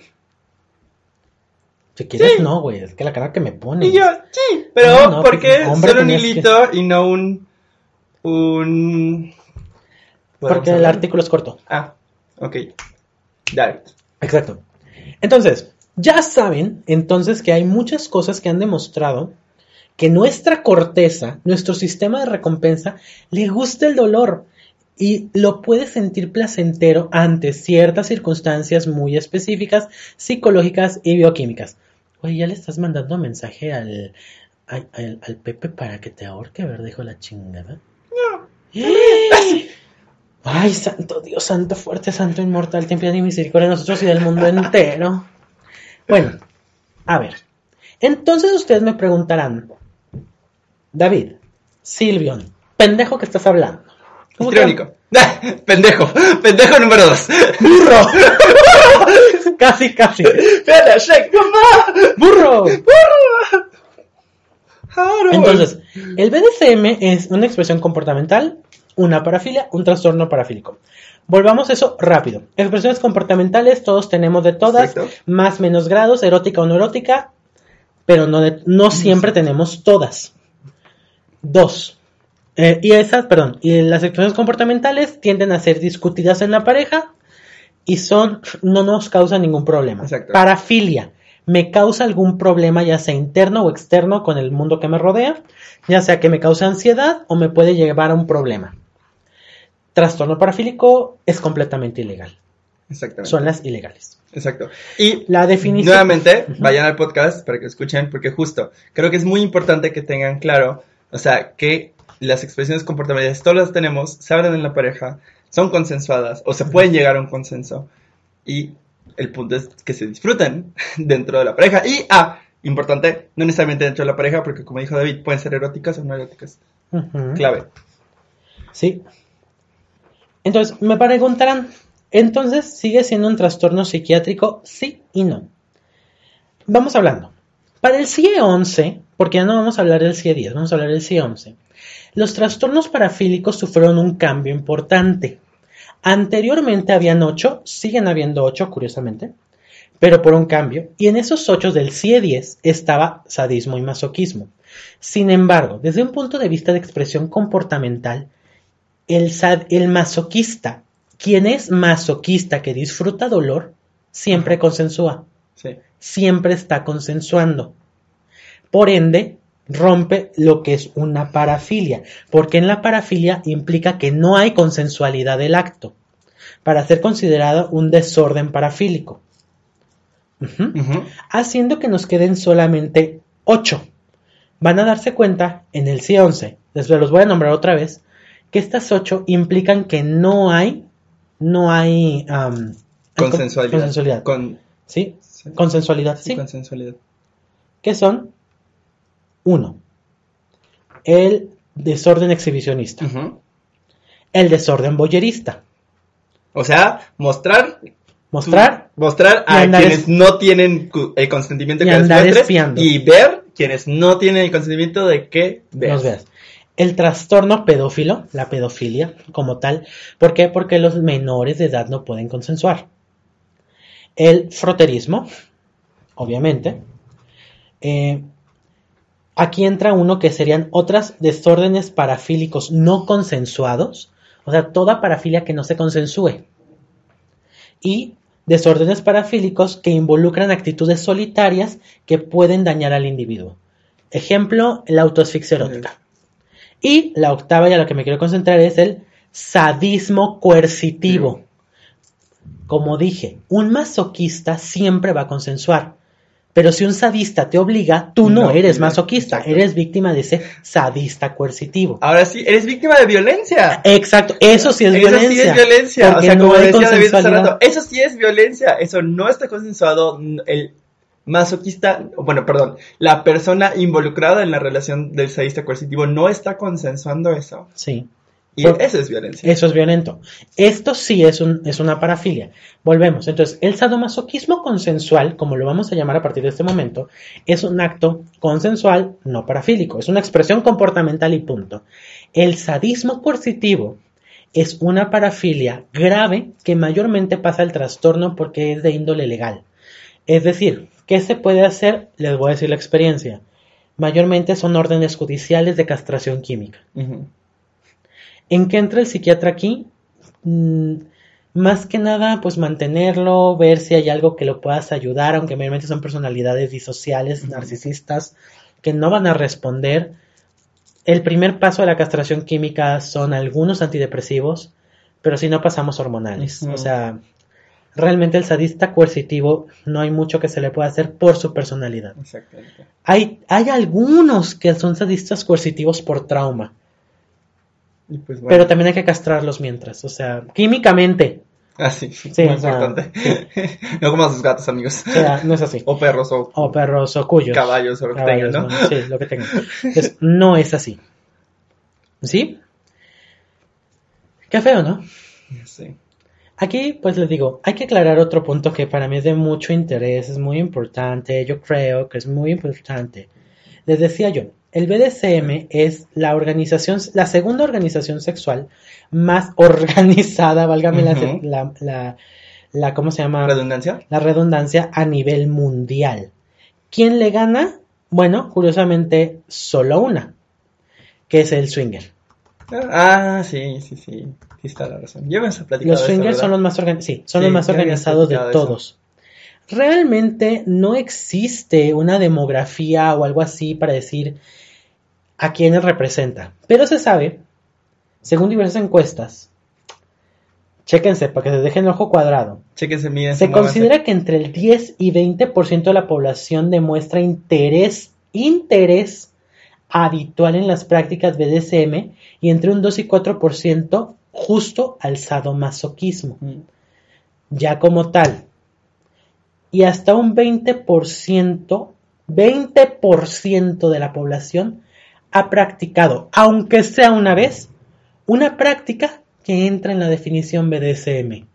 Si quieres, Sí. no, güey, es que la cara que me pone. Y yo, sí, pero No, no, ¿por qué solo un que- hilito y no un... un... Porque ¿Podemos el artículo es corto. Ah, ok. Dale. Exacto. Entonces, ya saben entonces que hay muchas cosas que han demostrado que nuestra corteza, nuestro sistema de recompensa, le gusta el dolor y lo puede sentir placentero ante ciertas circunstancias muy específicas, psicológicas y bioquímicas. Oye, ya le estás mandando mensaje al, al, al- al Pepe para que te ahorque, ¿verdad? Dijo la chingada. No. Ay, santo Dios, santo fuerte, santo inmortal, ten piedad y misericordia de nosotros y del mundo entero. Bueno, a ver. Entonces ustedes me preguntarán, David, Silvion, pendejo que estás hablando. ¿Cómo que- *laughs* pendejo. Pendejo número dos. ¡Burro! *laughs* casi, casi. ¡Burro! Harold. Entonces, el BDSM es una expresión comportamental, una parafilia, un trastorno parafílico. Volvamos a eso rápido. Expresiones comportamentales, todos tenemos de todas, Perfecto. más menos grados, erótica o no erótica, pero no, de- no siempre tenemos todas. Dos. Eh, y esas, perdón, y las expresiones comportamentales tienden a ser discutidas en la pareja y son, no nos causan ningún problema. Exacto. Parafilia. Me causa algún problema, ya sea interno o externo, con el mundo que me rodea, ya sea que me cause ansiedad o me puede llevar a un problema. Trastorno parafílico es completamente ilegal. Exactamente. Son las ilegales. Exacto. Y La definición. nuevamente, vayan al podcast para que escuchen, porque justo, creo que es muy importante que tengan claro, o sea, que las expresiones comportamentales todas las tenemos, se hablan en la pareja, son consensuadas, o se pueden llegar a un consenso, y el punto es que se disfruten *laughs* dentro de la pareja. Y, ah, importante, no necesariamente dentro de la pareja, porque como dijo David, pueden ser eróticas o no eróticas. Clave. Sí. Entonces, me preguntarán, ¿entonces sigue siendo un trastorno psiquiátrico? Sí y no. Vamos hablando. Para el CIE 11, porque ya no vamos a hablar del CIE 10, vamos a hablar del CIE 11, los trastornos parafílicos sufrieron un cambio importante. Anteriormente habían 8, siguen habiendo 8, curiosamente, pero por un cambio, y en esos 8 del CIE 10 estaba sadismo y masoquismo. Sin embargo, desde un punto de vista de expresión comportamental, el, sad- el masoquista, quien es masoquista que disfruta dolor, siempre consensúa, Sí. siempre está consensuando. Por ende, rompe lo que es una parafilia, porque en la parafilia implica que no hay consensualidad del acto, para ser considerado un desorden parafílico. Haciendo que nos queden solamente 8. Van a darse cuenta en el C11, les los voy a nombrar otra vez, que estas 8 implican que no hay, no hay hay Consensualidad. con- consensualidad. Con, ¿Sí? sí, Consensualidad, sí, sí. consensualidad. que son 1. El desorden exhibicionista. El desorden boyerista. O sea, mostrar Mostrar mostrar a quienes es- no tienen el consentimiento Y que les andar muestres espiando. y ver quienes no tienen el consentimiento de que veas. Nos veas. El trastorno pedófilo, la pedofilia como tal. ¿Por qué? Porque los menores de edad no pueden consensuar. El froterismo, obviamente. Eh, aquí entra uno que serían otras desórdenes parafílicos no consensuados. O sea, toda parafilia que no se consensúe. Y desórdenes parafílicos que involucran actitudes solitarias que pueden dañar al individuo. Ejemplo, la autoasfixia erótica. Y la octava y a la que me quiero concentrar es el sadismo coercitivo. Como dije, un masoquista siempre va a consensuar, Pero si un sadista te obliga, tú no, No, eres masoquista, exacto. eres víctima de ese sadista coercitivo. Ahora sí, eres víctima de violencia. Exacto, eso sí es eso violencia. sí es violencia. O sea, no como decía David hace consensualidad. rato, eso sí es violencia. Eso no está consensuado. El masoquista, bueno, perdón, la persona involucrada en la relación del sadista coercitivo no está consensuando eso. Sí. Y Por- eso es violencia. Eso es violento. Esto sí es, un, es una parafilia. Volvemos. Entonces, el sadomasoquismo consensual, como lo vamos a llamar a partir de este momento, es un acto consensual no parafílico. Es una expresión comportamental y punto. El sadismo coercitivo es una parafilia grave que mayormente pasa el trastorno porque es de índole legal. Es decir, ¿qué se puede hacer? Les voy a decir la experiencia. Mayormente son órdenes judiciales de castración química. ¿En qué entra el psiquiatra aquí? Mm, más que nada, pues mantenerlo, ver si hay algo que lo puedas ayudar, aunque mayormente son personalidades disociales, narcisistas, que no van a responder. El primer paso de la castración química son algunos antidepresivos, pero si no pasamos hormonales. O sea, realmente el sadista coercitivo no hay mucho que se le pueda hacer por su personalidad. Exactamente. Hay, hay algunos que son sadistas coercitivos por trauma. Y pues bueno. Pero también hay que castrarlos mientras, o sea, químicamente. Ah, sí, Sí, muy sea, importante. no como a sus gatos, amigos. O sea, no es así. O perros, o, O perros o cuyos. caballos, o lo que tengan, ¿no? bueno, Sí, lo que tengan. Entonces, no es así. ¿Sí? Qué feo, ¿no? Sí. Aquí, pues les digo, hay que aclarar otro punto que para mí es de mucho interés, es muy importante, yo creo que es muy importante. Les decía yo, el BDSM es la organización, la segunda organización sexual más *laughs* organizada, válgame la- la, la, ¿cómo se llama? ¿Redundancia? la redundancia a nivel mundial. ¿Quién le gana? Bueno, curiosamente, solo una, que es el swinger. Ah, sí, sí, sí. Sí está la razón. Ya platicado Los eso, swingers son los más, organi- sí, son Sí, los más organizados de eso. todos. Realmente no existe una demografía o algo así para decir a quiénes representa. Pero se sabe, según diversas encuestas, chéquense para que se dejen el ojo cuadrado. Chéquense, miren. Se considera que entre el 10 y 20% de la población demuestra interés, interés habitual en las prácticas BDSM y entre un 2 y 4% justo al sadomasoquismo, Mm. ya como tal. Y hasta un 20%, 20% de la población ha practicado, aunque sea una vez, una práctica que entra en la definición BDSM.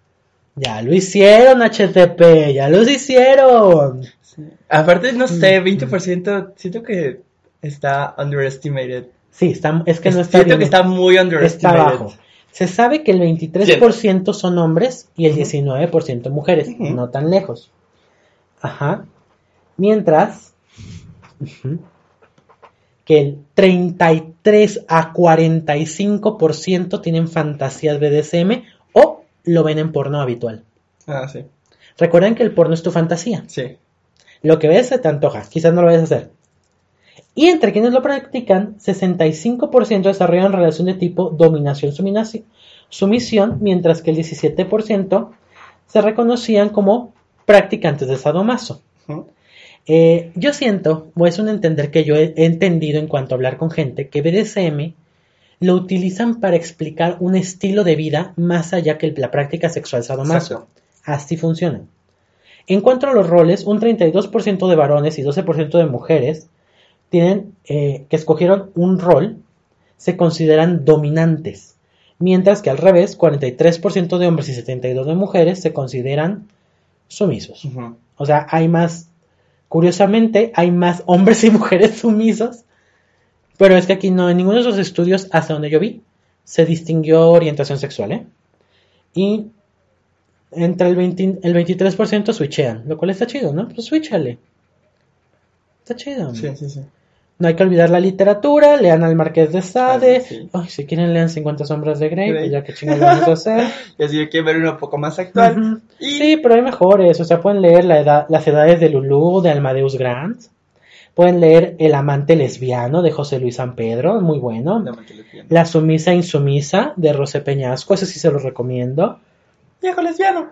Ya lo hicieron, HTP, ya los hicieron. Sí. Aparte, no sé, Mm. 20% siento que está underestimated. Sí, está, es que no está siento bien. que está muy está underestimated. bajo. Se sabe que el 23% son hombres y el 19% mujeres, no tan lejos. Ajá. Mientras que el 33 a 45% tienen fantasías BDSM o lo ven en porno habitual. Ah, sí. Recuerden que el porno es tu fantasía. Sí. Lo que ves se te antoja, quizás no lo vayas a hacer. Y entre quienes lo practican, 65% desarrollan relación de tipo dominación-sumisión, sumisión, mientras que el 17% se reconocían como practicantes de sadomaso. Eh, yo siento, o es un entender que yo he, entendido en cuanto a hablar con gente, que BDSM lo utilizan para explicar un estilo de vida más allá que la práctica sexual sadomaso. Exacto. Así funciona. En cuanto a los roles, un 32% de varones y 12% de mujeres tienen eh, que escogieron un rol, se consideran dominantes, mientras que al revés, 43% de hombres y 72% de mujeres se consideran sumisos. O sea, hay más, curiosamente, hay más hombres y mujeres *laughs* sumisos, pero es que aquí no, en ninguno de esos estudios, hasta donde yo vi, se distinguió orientación sexual, ¿eh? Y entre el, 20 el 23% switchean, lo cual está chido, ¿no? Pues switchale. Está chido. Sí, sí, sí. No hay que olvidar la literatura, lean al Marqués de Sade. Sí. Ay, si quieren lean 50 sombras de Grey, Grey. pues ya que chingados vamos a hacer. *laughs* Y así yo quiero ver uno un poco más actual. Y Sí, pero hay mejores. O sea, pueden leer la edad, las edades de Lulú, de Almadeus Grant. Pueden leer El amante lesbiano de José Luis San Pedro, muy bueno. La sumisa insumisa de Rosé Peñasco, ese sí se los recomiendo. Viejo lesbiano,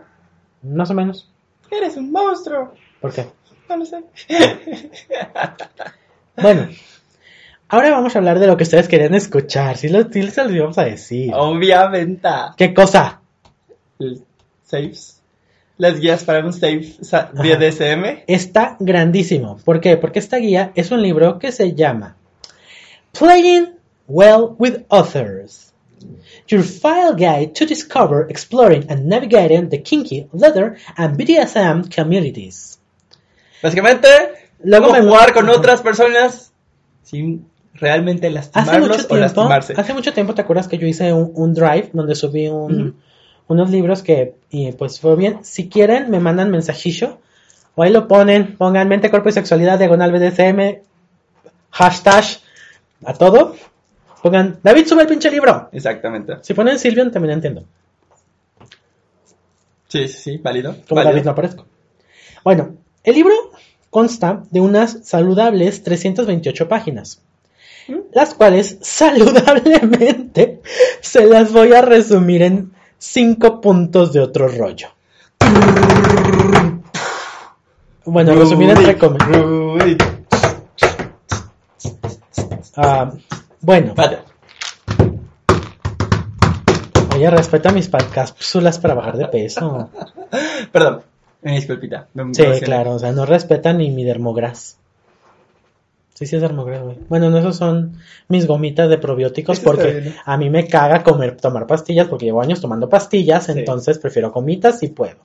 Más o menos. eres un monstruo. ¿Por qué? No lo sé. *laughs* Bueno, ahora vamos a hablar de lo que ustedes querían escuchar. Sí, lo, sí se los íbamos a decir. Obviamente. ¿Qué cosa? Saves. Las guías para un save sa- Ajá. BDSM. Está grandísimo. ¿Por qué? Porque esta guía es un libro que se llama Playing Well with Others. Your file guide to discover, exploring, and navigating the kinky, leather, and BDSM communities. Básicamente, Luego me- jugar con otras personas sin realmente Hace lastimarlos mucho o tiempo, lastimarse. hace mucho tiempo, ¿te acuerdas que yo hice un, un drive donde subí un- Ujú. unos libros que, y pues fue bien. Si quieren, me mandan mensajillo o ahí lo ponen, pongan mente, cuerpo y sexualidad, diagonal BDSM, hashtag, a todo. Pongan, David, sube el pinche libro. Exactamente. Si ponen Silvion, también entiendo. Sí, sí, sí, válido. Como válido. David no aparezco. Bueno, el libro consta de unas saludables 328 páginas, ¿Mm? las cuales *laughs* saludablemente se las voy a resumir en cinco puntos de otro rollo. Bueno, resumir entre comillas. Ah, bueno, Espérate. oye, respeta mis cápsulas para bajar de peso. *laughs* Perdón. Una disculpita. me Sí, claro, o sea, no respetan ni mi dermogras. Sí, sí es dermogras, güey. Bueno, no, esos son mis gomitas de probióticos Eso porque bien. a mí me caga comer, tomar pastillas porque llevo años tomando pastillas, Sí. entonces prefiero gomitas si puedo.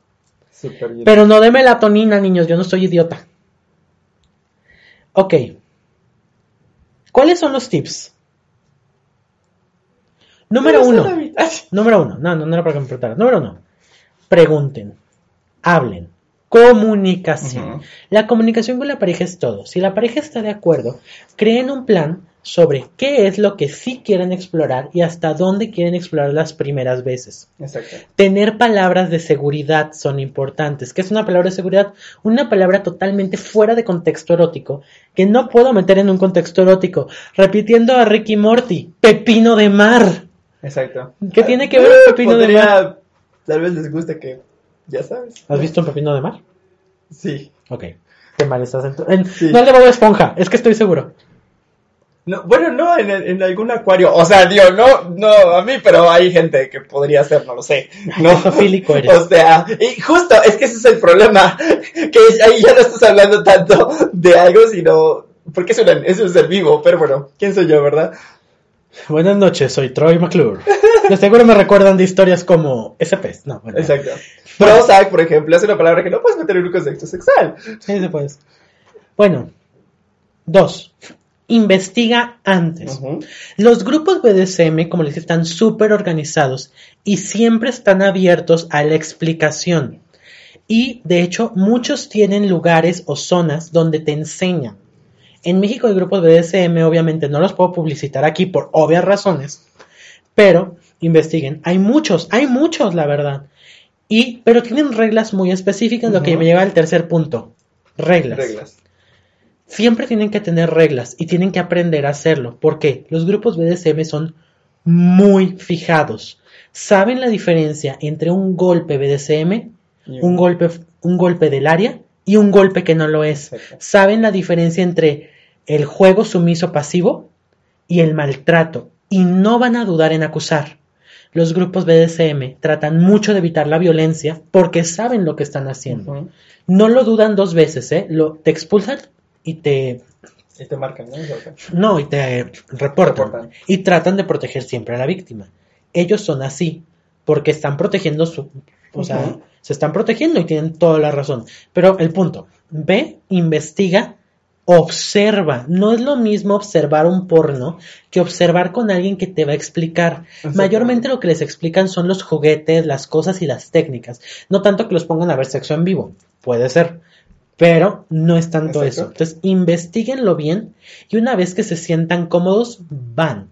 Bien. Pero no de melatonina, niños, yo no soy idiota. Ok. ¿Cuáles son los tips? Número No uno. Número uno. No, no, no era para que me preguntaras. Número uno. Pregunten. Hablen. Comunicación. La comunicación con la pareja es todo. Si la pareja está de acuerdo, creen un plan sobre qué es lo que sí quieren explorar y hasta dónde quieren explorar las primeras veces. Exacto. Tener palabras de seguridad son importantes. ¿Qué es una palabra de seguridad? Una palabra totalmente fuera de contexto erótico, que no puedo meter en un contexto erótico. Repitiendo a Ricky Morty, pepino de mar. Exacto. ¿Qué tiene que ver un pepino de mar? Tal vez les guste que. Ya sabes. ¿Has visto un pepino de mar? Sí. Ok. Qué mal estás en Sí. No le voy a esponja, es que estoy seguro. No, bueno, no, en, el- en algún acuario. O sea, digo, no, no a mí, pero hay gente que podría ser, no lo sé. No. Eres. O sea, y justo, es que ese es el problema. Que ahí ya no estás hablando tanto de algo, sino. Porque es, una, es un ser vivo, pero bueno, ¿quién soy yo, verdad? *laughs* Buenas noches, soy Troy McClure. De seguro me recuerdan de historias como SP. No, bueno. Exacto. *laughs* Prozac, por ejemplo, es una palabra que no puedes meter en un contexto sexual. Sí, se puede. Bueno, dos. Investiga antes. Los grupos BDSM, como les dije, están súper organizados y siempre están abiertos a la explicación. Y de hecho, muchos tienen lugares o zonas donde te enseñan. En México hay grupos BDSM, obviamente no los puedo publicitar aquí por obvias razones, pero investiguen. Hay muchos, hay muchos, la verdad. Y, pero tienen reglas muy específicas, lo que me lleva al tercer punto. Reglas. Reglas. Siempre tienen que tener reglas y tienen que aprender a hacerlo. porque Los grupos BDSM son muy fijados. ¿Saben la diferencia entre un golpe BDSM, un golpe, un golpe del área y un golpe que no lo es? ¿Saben la diferencia entre el juego sumiso pasivo y el maltrato? Y no van a dudar en acusar. Los grupos BDSM tratan mucho de evitar la violencia porque saben lo que están haciendo. No lo dudan dos veces, ¿eh? Lo, te expulsan y te... Y te marcan, ¿no? No, y te reportan. Reportan. Y tratan de proteger siempre a la víctima. Ellos son así, porque están protegiendo su... O sea, se están protegiendo y tienen toda la razón. Pero el punto, ve, investiga, observa. No es lo mismo observar un porno que observar con alguien que te va a explicar. Mayormente lo que les explican son los juguetes, las cosas y las técnicas. No tanto que los pongan a ver sexo en vivo. Puede ser. Pero no es tanto Exacto. eso. Entonces, investiguenlo bien y una vez que se sientan cómodos, van.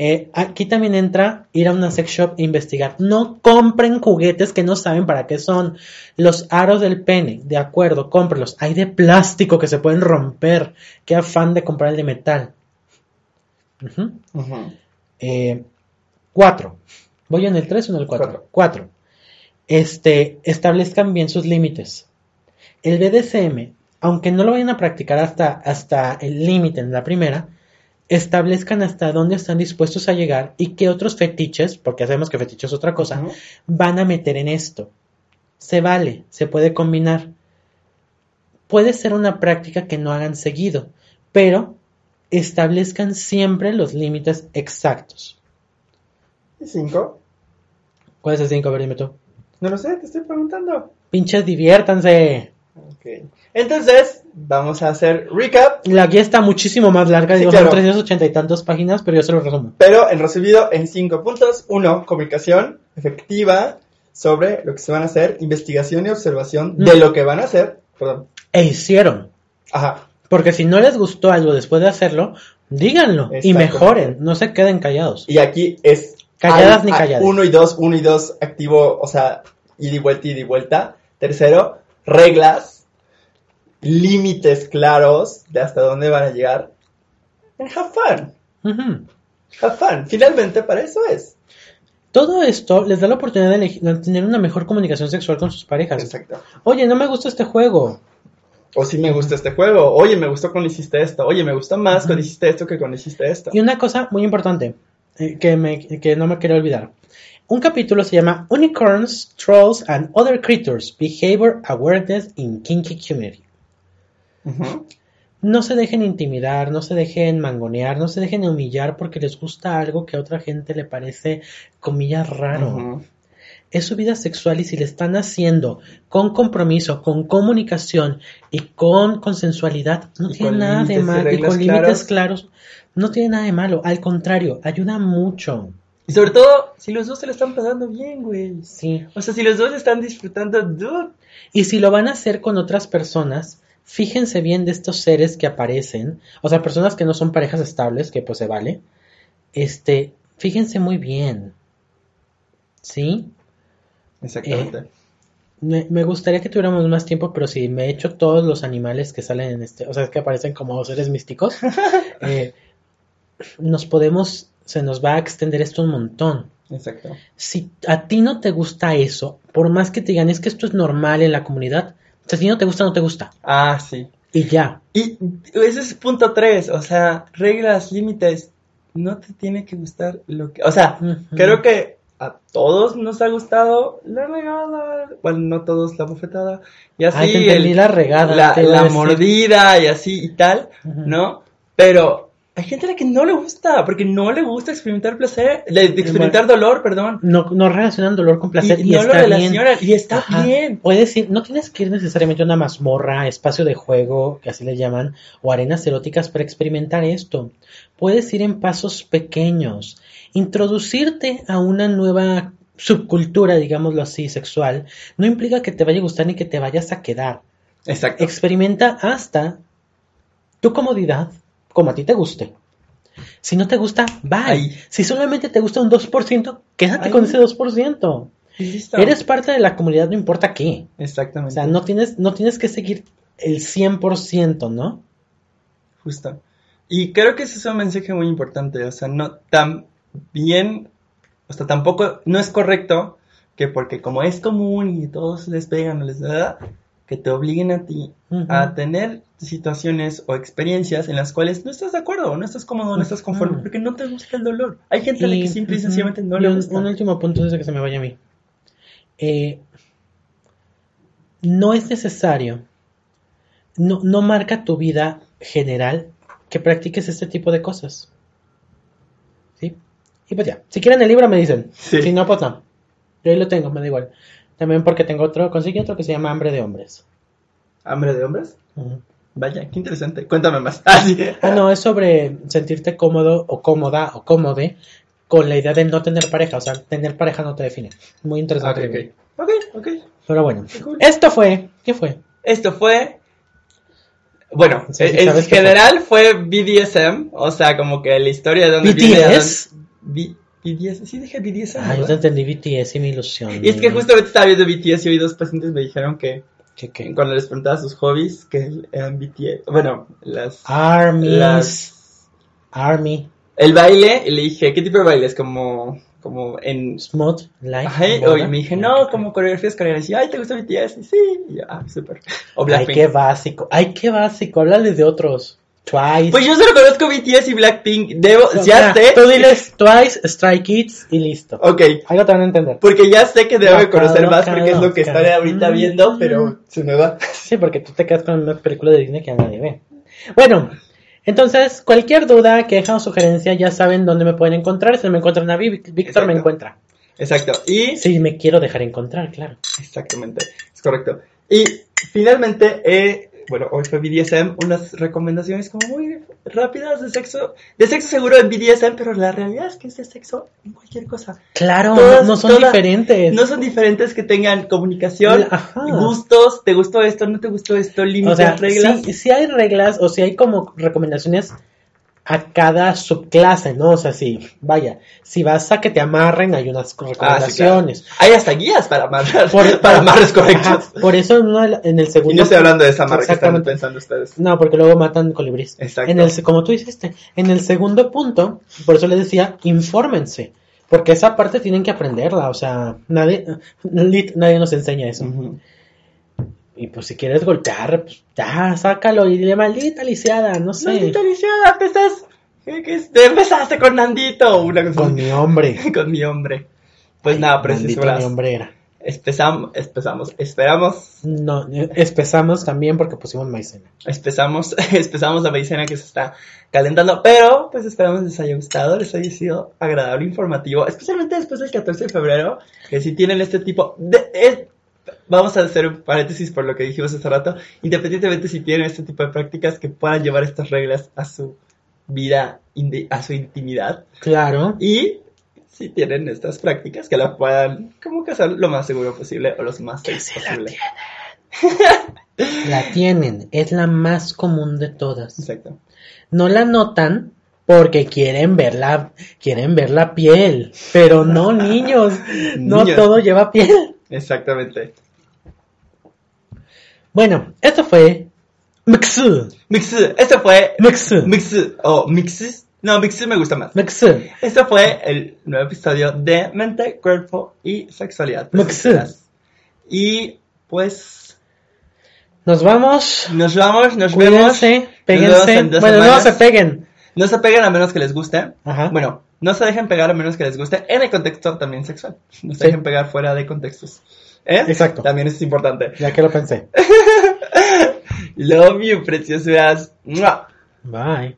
Eh, aquí también entra ir a una sex shop e investigar. No compren juguetes que no saben para qué son. Los aros del pene, de acuerdo, cómprelos. Hay de plástico que se pueden romper. Qué afán de comprar el de metal. Eh, cuatro. ¿Voy en el 3 o en el 4? Cuatro. Cuatro. Este, establezcan bien sus límites. El BDSM, aunque no lo vayan a practicar hasta, hasta el límite en la primera, establezcan hasta dónde están dispuestos a llegar y qué otros fetiches, porque sabemos que fetiche es otra cosa, van a meter en esto. Se vale, se puede combinar. Puede ser una práctica que no hagan seguido, pero establezcan siempre los límites exactos. ¿Y cinco? ¿Cuál es el 5? A ver, dime tú. No lo sé, te estoy preguntando. Pinches, diviértanse. Ok. Entonces, vamos a hacer recap, La guía está muchísimo más larga, Sí, digo, claro. son 380 y tantas páginas, pero yo se lo resumo. pero en resumido en cinco puntos. Uno, comunicación efectiva sobre lo que se van a hacer, investigación y observación Mm. de lo que van a hacer. Perdón. E hicieron. Ajá. Porque si no les gustó algo después de hacerlo, díganlo y mejoren, no se queden callados. Y aquí es Calladas hay- ni calladas. Uno y dos, uno y dos activo, o sea, ida y vuelta, ida y vuelta. Tercero, reglas, límites claros de hasta dónde van a llegar. And have fun. Ujú. Have fun. Finalmente, para eso es. Todo esto les da la oportunidad de, de tener una mejor comunicación sexual con sus parejas. Exacto. Oye, no me gusta este juego. O si me gusta este juego. Oye, me gustó cuando hiciste esto. Oye, me gustó más cuando hiciste esto que cuando hiciste esto. Y una cosa muy importante eh, que, me, que no me quiero olvidar. Un capítulo se llama Unicorns, Trolls and Other Creatures, Behavior Awareness in Kinky Community. No se dejen intimidar, no se dejen mangonear, no se dejen humillar porque les gusta algo que a otra gente le parece, comillas, raro. Es su vida sexual y si le están haciendo con compromiso, con comunicación y con consensualidad, no Y tiene con nada de malo. Y con límites claros. claros, no tiene nada de malo. Al contrario, ayuda mucho. Y sobre todo, si los dos se lo están pasando bien, güey. Sí. O sea, si los dos están disfrutando, dude. Y si lo van a hacer con otras personas, fíjense bien de estos seres que aparecen, o sea, personas que no son parejas estables, que pues se vale. Este, fíjense muy bien. ¿Sí? Exactamente. Me, me gustaría que tuviéramos más tiempo, pero si me echo todos los animales que salen en este, o sea, que aparecen como seres místicos, *laughs* eh, nos podemos, se nos va a extender esto un montón. Exacto. Si a ti no te gusta eso, por más que te digan, es que esto es normal en la comunidad, o sea, si no te gusta, no te gusta. Ah, sí. Y ya. Y ese es punto 3, o sea, reglas, límites. No te tiene que gustar lo que... O sea, creo que a todos nos ha gustado la regada, bueno, no todos la bofetada, y así Ay, te entendí el- la regada. la, mordida y así y tal. ¿no? Pero hay gente a la que no le gusta, porque no le gusta experimentar placer, experimentar dolor, perdón. No, no relacionan dolor con placer y, y no lo está bien. relacionan, y está Ajá. bien. Puedes ir, no tienes que ir necesariamente a una mazmorra, espacio de juego, que así le llaman, o arenas eróticas para experimentar esto. Puedes ir en pasos pequeños, introducirte a una nueva subcultura, digámoslo así, sexual, no implica que te vaya a gustar ni que te vayas a quedar. Exacto. Experimenta hasta tu comodidad, como a ti te guste. Si no te gusta, bye. Si solamente te gusta un 2%, quédate con ese 2%. Y listo. Eres parte de la comunidad, no importa qué. O Exactamente. sea, no tienes, no tienes que seguir el 100%, ¿no? Justo. Y creo que ese es un mensaje muy importante. O sea, no tan bien, o sea, tampoco, no es correcto que porque como es común y todos les pegan o les da, que te obliguen a ti a tener situaciones o experiencias en las cuales no estás de acuerdo, no estás cómodo, no estás conforme, porque no te gusta el dolor. Hay gente a la Y- que simple y sencillamente no Y le gusta. un último punto antes de que se me vaya a mí. Eh, no es necesario, no, no marca tu vida general que practiques este tipo de cosas. ¿Sí? Y pues ya, si quieren el libro me dicen. Sí. Si no, pues no. Yo ahí lo tengo, me da igual. También porque tengo otro, conseguí otro que se llama Hambre de Hombres. ¿Hambre de hombres? Vaya, qué interesante. Cuéntame más. *laughs* Ah, sí. Ah, no, es sobre sentirte cómodo o cómoda o cómode con la idea de no tener pareja. O sea, tener pareja no te define. Muy interesante. ok. Ok, ok. Pero bueno, cool. esto fue, ¿qué fue? Esto fue. Bueno, Sí, sí, en general fue BDSM, o sea, como que la historia de donde viene. a BTS. BDS, sí dije BDSM. Ah, yo entendí BTS y mi ilusión. Y es que justamente estaba viendo BTS y hoy dos pacientes me dijeron que ¿Qué, qué? cuando les preguntaba sus hobbies, que eran BTS. Bueno, las. Armies. las Army. el baile, y le dije, ¿qué tipo de baile? Es como como en... Smooth, light. Ajá, y me dije, no, como coreografías coreanas. Y, ay, ¿te gusta BTS? Y sí, y yo, ah, súper. *laughs* O Ay, qué básico. Ay, qué básico. Háblale de otros. Twice. Pues yo solo conozco BTS y Blackpink. Debo, ya sé. Tú diles Twice, Stray Kids y listo. Ok, Algo te van a entender. porque ya sé que debo de Loca, conocer más loca, porque es lo que estaré ahorita viendo, pero se me va. Sí, porque tú te quedas con una película de Disney que nadie ve. Bueno, entonces, cualquier duda, queja o sugerencia, ya saben dónde me pueden encontrar. Si me encuentran a mí, Víctor Exacto. me encuentra. Exacto. Y Si me quiero dejar encontrar, claro. Exactamente, es correcto. Y finalmente, eh, bueno, hoy fue BDSM, unas recomendaciones como muy rápidas de sexo, de sexo seguro en BDSM, pero la realidad es que es de sexo en cualquier cosa. Claro, Todas- no son todas- diferentes. No son diferentes que tengan comunicación, Ajá. gustos, te gustó esto, no te gustó esto, límites, O sea, reglas. sí, sí hay reglas o si hay como recomendaciones a cada subclase, ¿no? O sea, sí, vaya, si vas a que te amarren, hay unas Ah, sí, claro. recomendaciones. Hay hasta guías para amarrar, Por- *laughs* para amarres Ajá, correctos. por eso la- en el segundo... Y no estoy hablando de esa marca que están pensando ustedes. No, porque luego matan colibríes. Exacto. En el, como tú dijiste, en el segundo punto, por eso les decía, infórmense. Porque esa parte tienen que aprenderla, o sea, nadie, nadie nos enseña eso. Y pues si quieres golpear, pues ya, sácalo y dile maldita lisiada, no sé. Maldita lisiada, empezas- ¿qué- qué es? empezaste con Nandito, una cosa Con mi hombre. *laughs* con mi hombre. Pues nada, Maldito preciosuras. mi hombre era. Empezamos, empezamos, esperamos, No, eh, empezamos también porque pusimos maicena. empezamos, *laughs* empezamos la maicena que se está calentando, pero pues esperamos les haya gustado, les haya sido agradable, informativo, especialmente después del 14 de febrero, que si tienen este tipo de... es- vamos a hacer un paréntesis por lo que dijimos hace rato, independientemente si tienen este tipo de prácticas que puedan llevar estas reglas a su vida, a su intimidad, Claro. Y si tienen estas prácticas, que las puedan como que hacer lo más seguro posible o lo más safe sí la posible. La tienen, es la más común de todas. Exacto. No la notan porque quieren ver la, quieren ver la piel. Pero no, niños, no Niños. todo lleva piel. Exactamente. Bueno, esto fue Mixu. Mix, este fue Mixu. Mix o Mixes. No, Mixes me gusta más. Mixu. Este fue el nuevo episodio de Mente, Cuerpo y Sexualidad. Mixu. Y pues Nos vamos. nos vamos, nos vemos. Cuídense, vemos péguense. en dos Bueno, no semanas. se peguen. No se peguen a menos que les guste. Ajá. Bueno, no se dejen pegar a menos que les guste en el contexto también sexual. No se Sí. dejen pegar fuera de contextos. ¿Eh? Exacto. También es importante. Ya que lo pensé. *laughs* Love you, preciosuras. ¡Mua! Bye.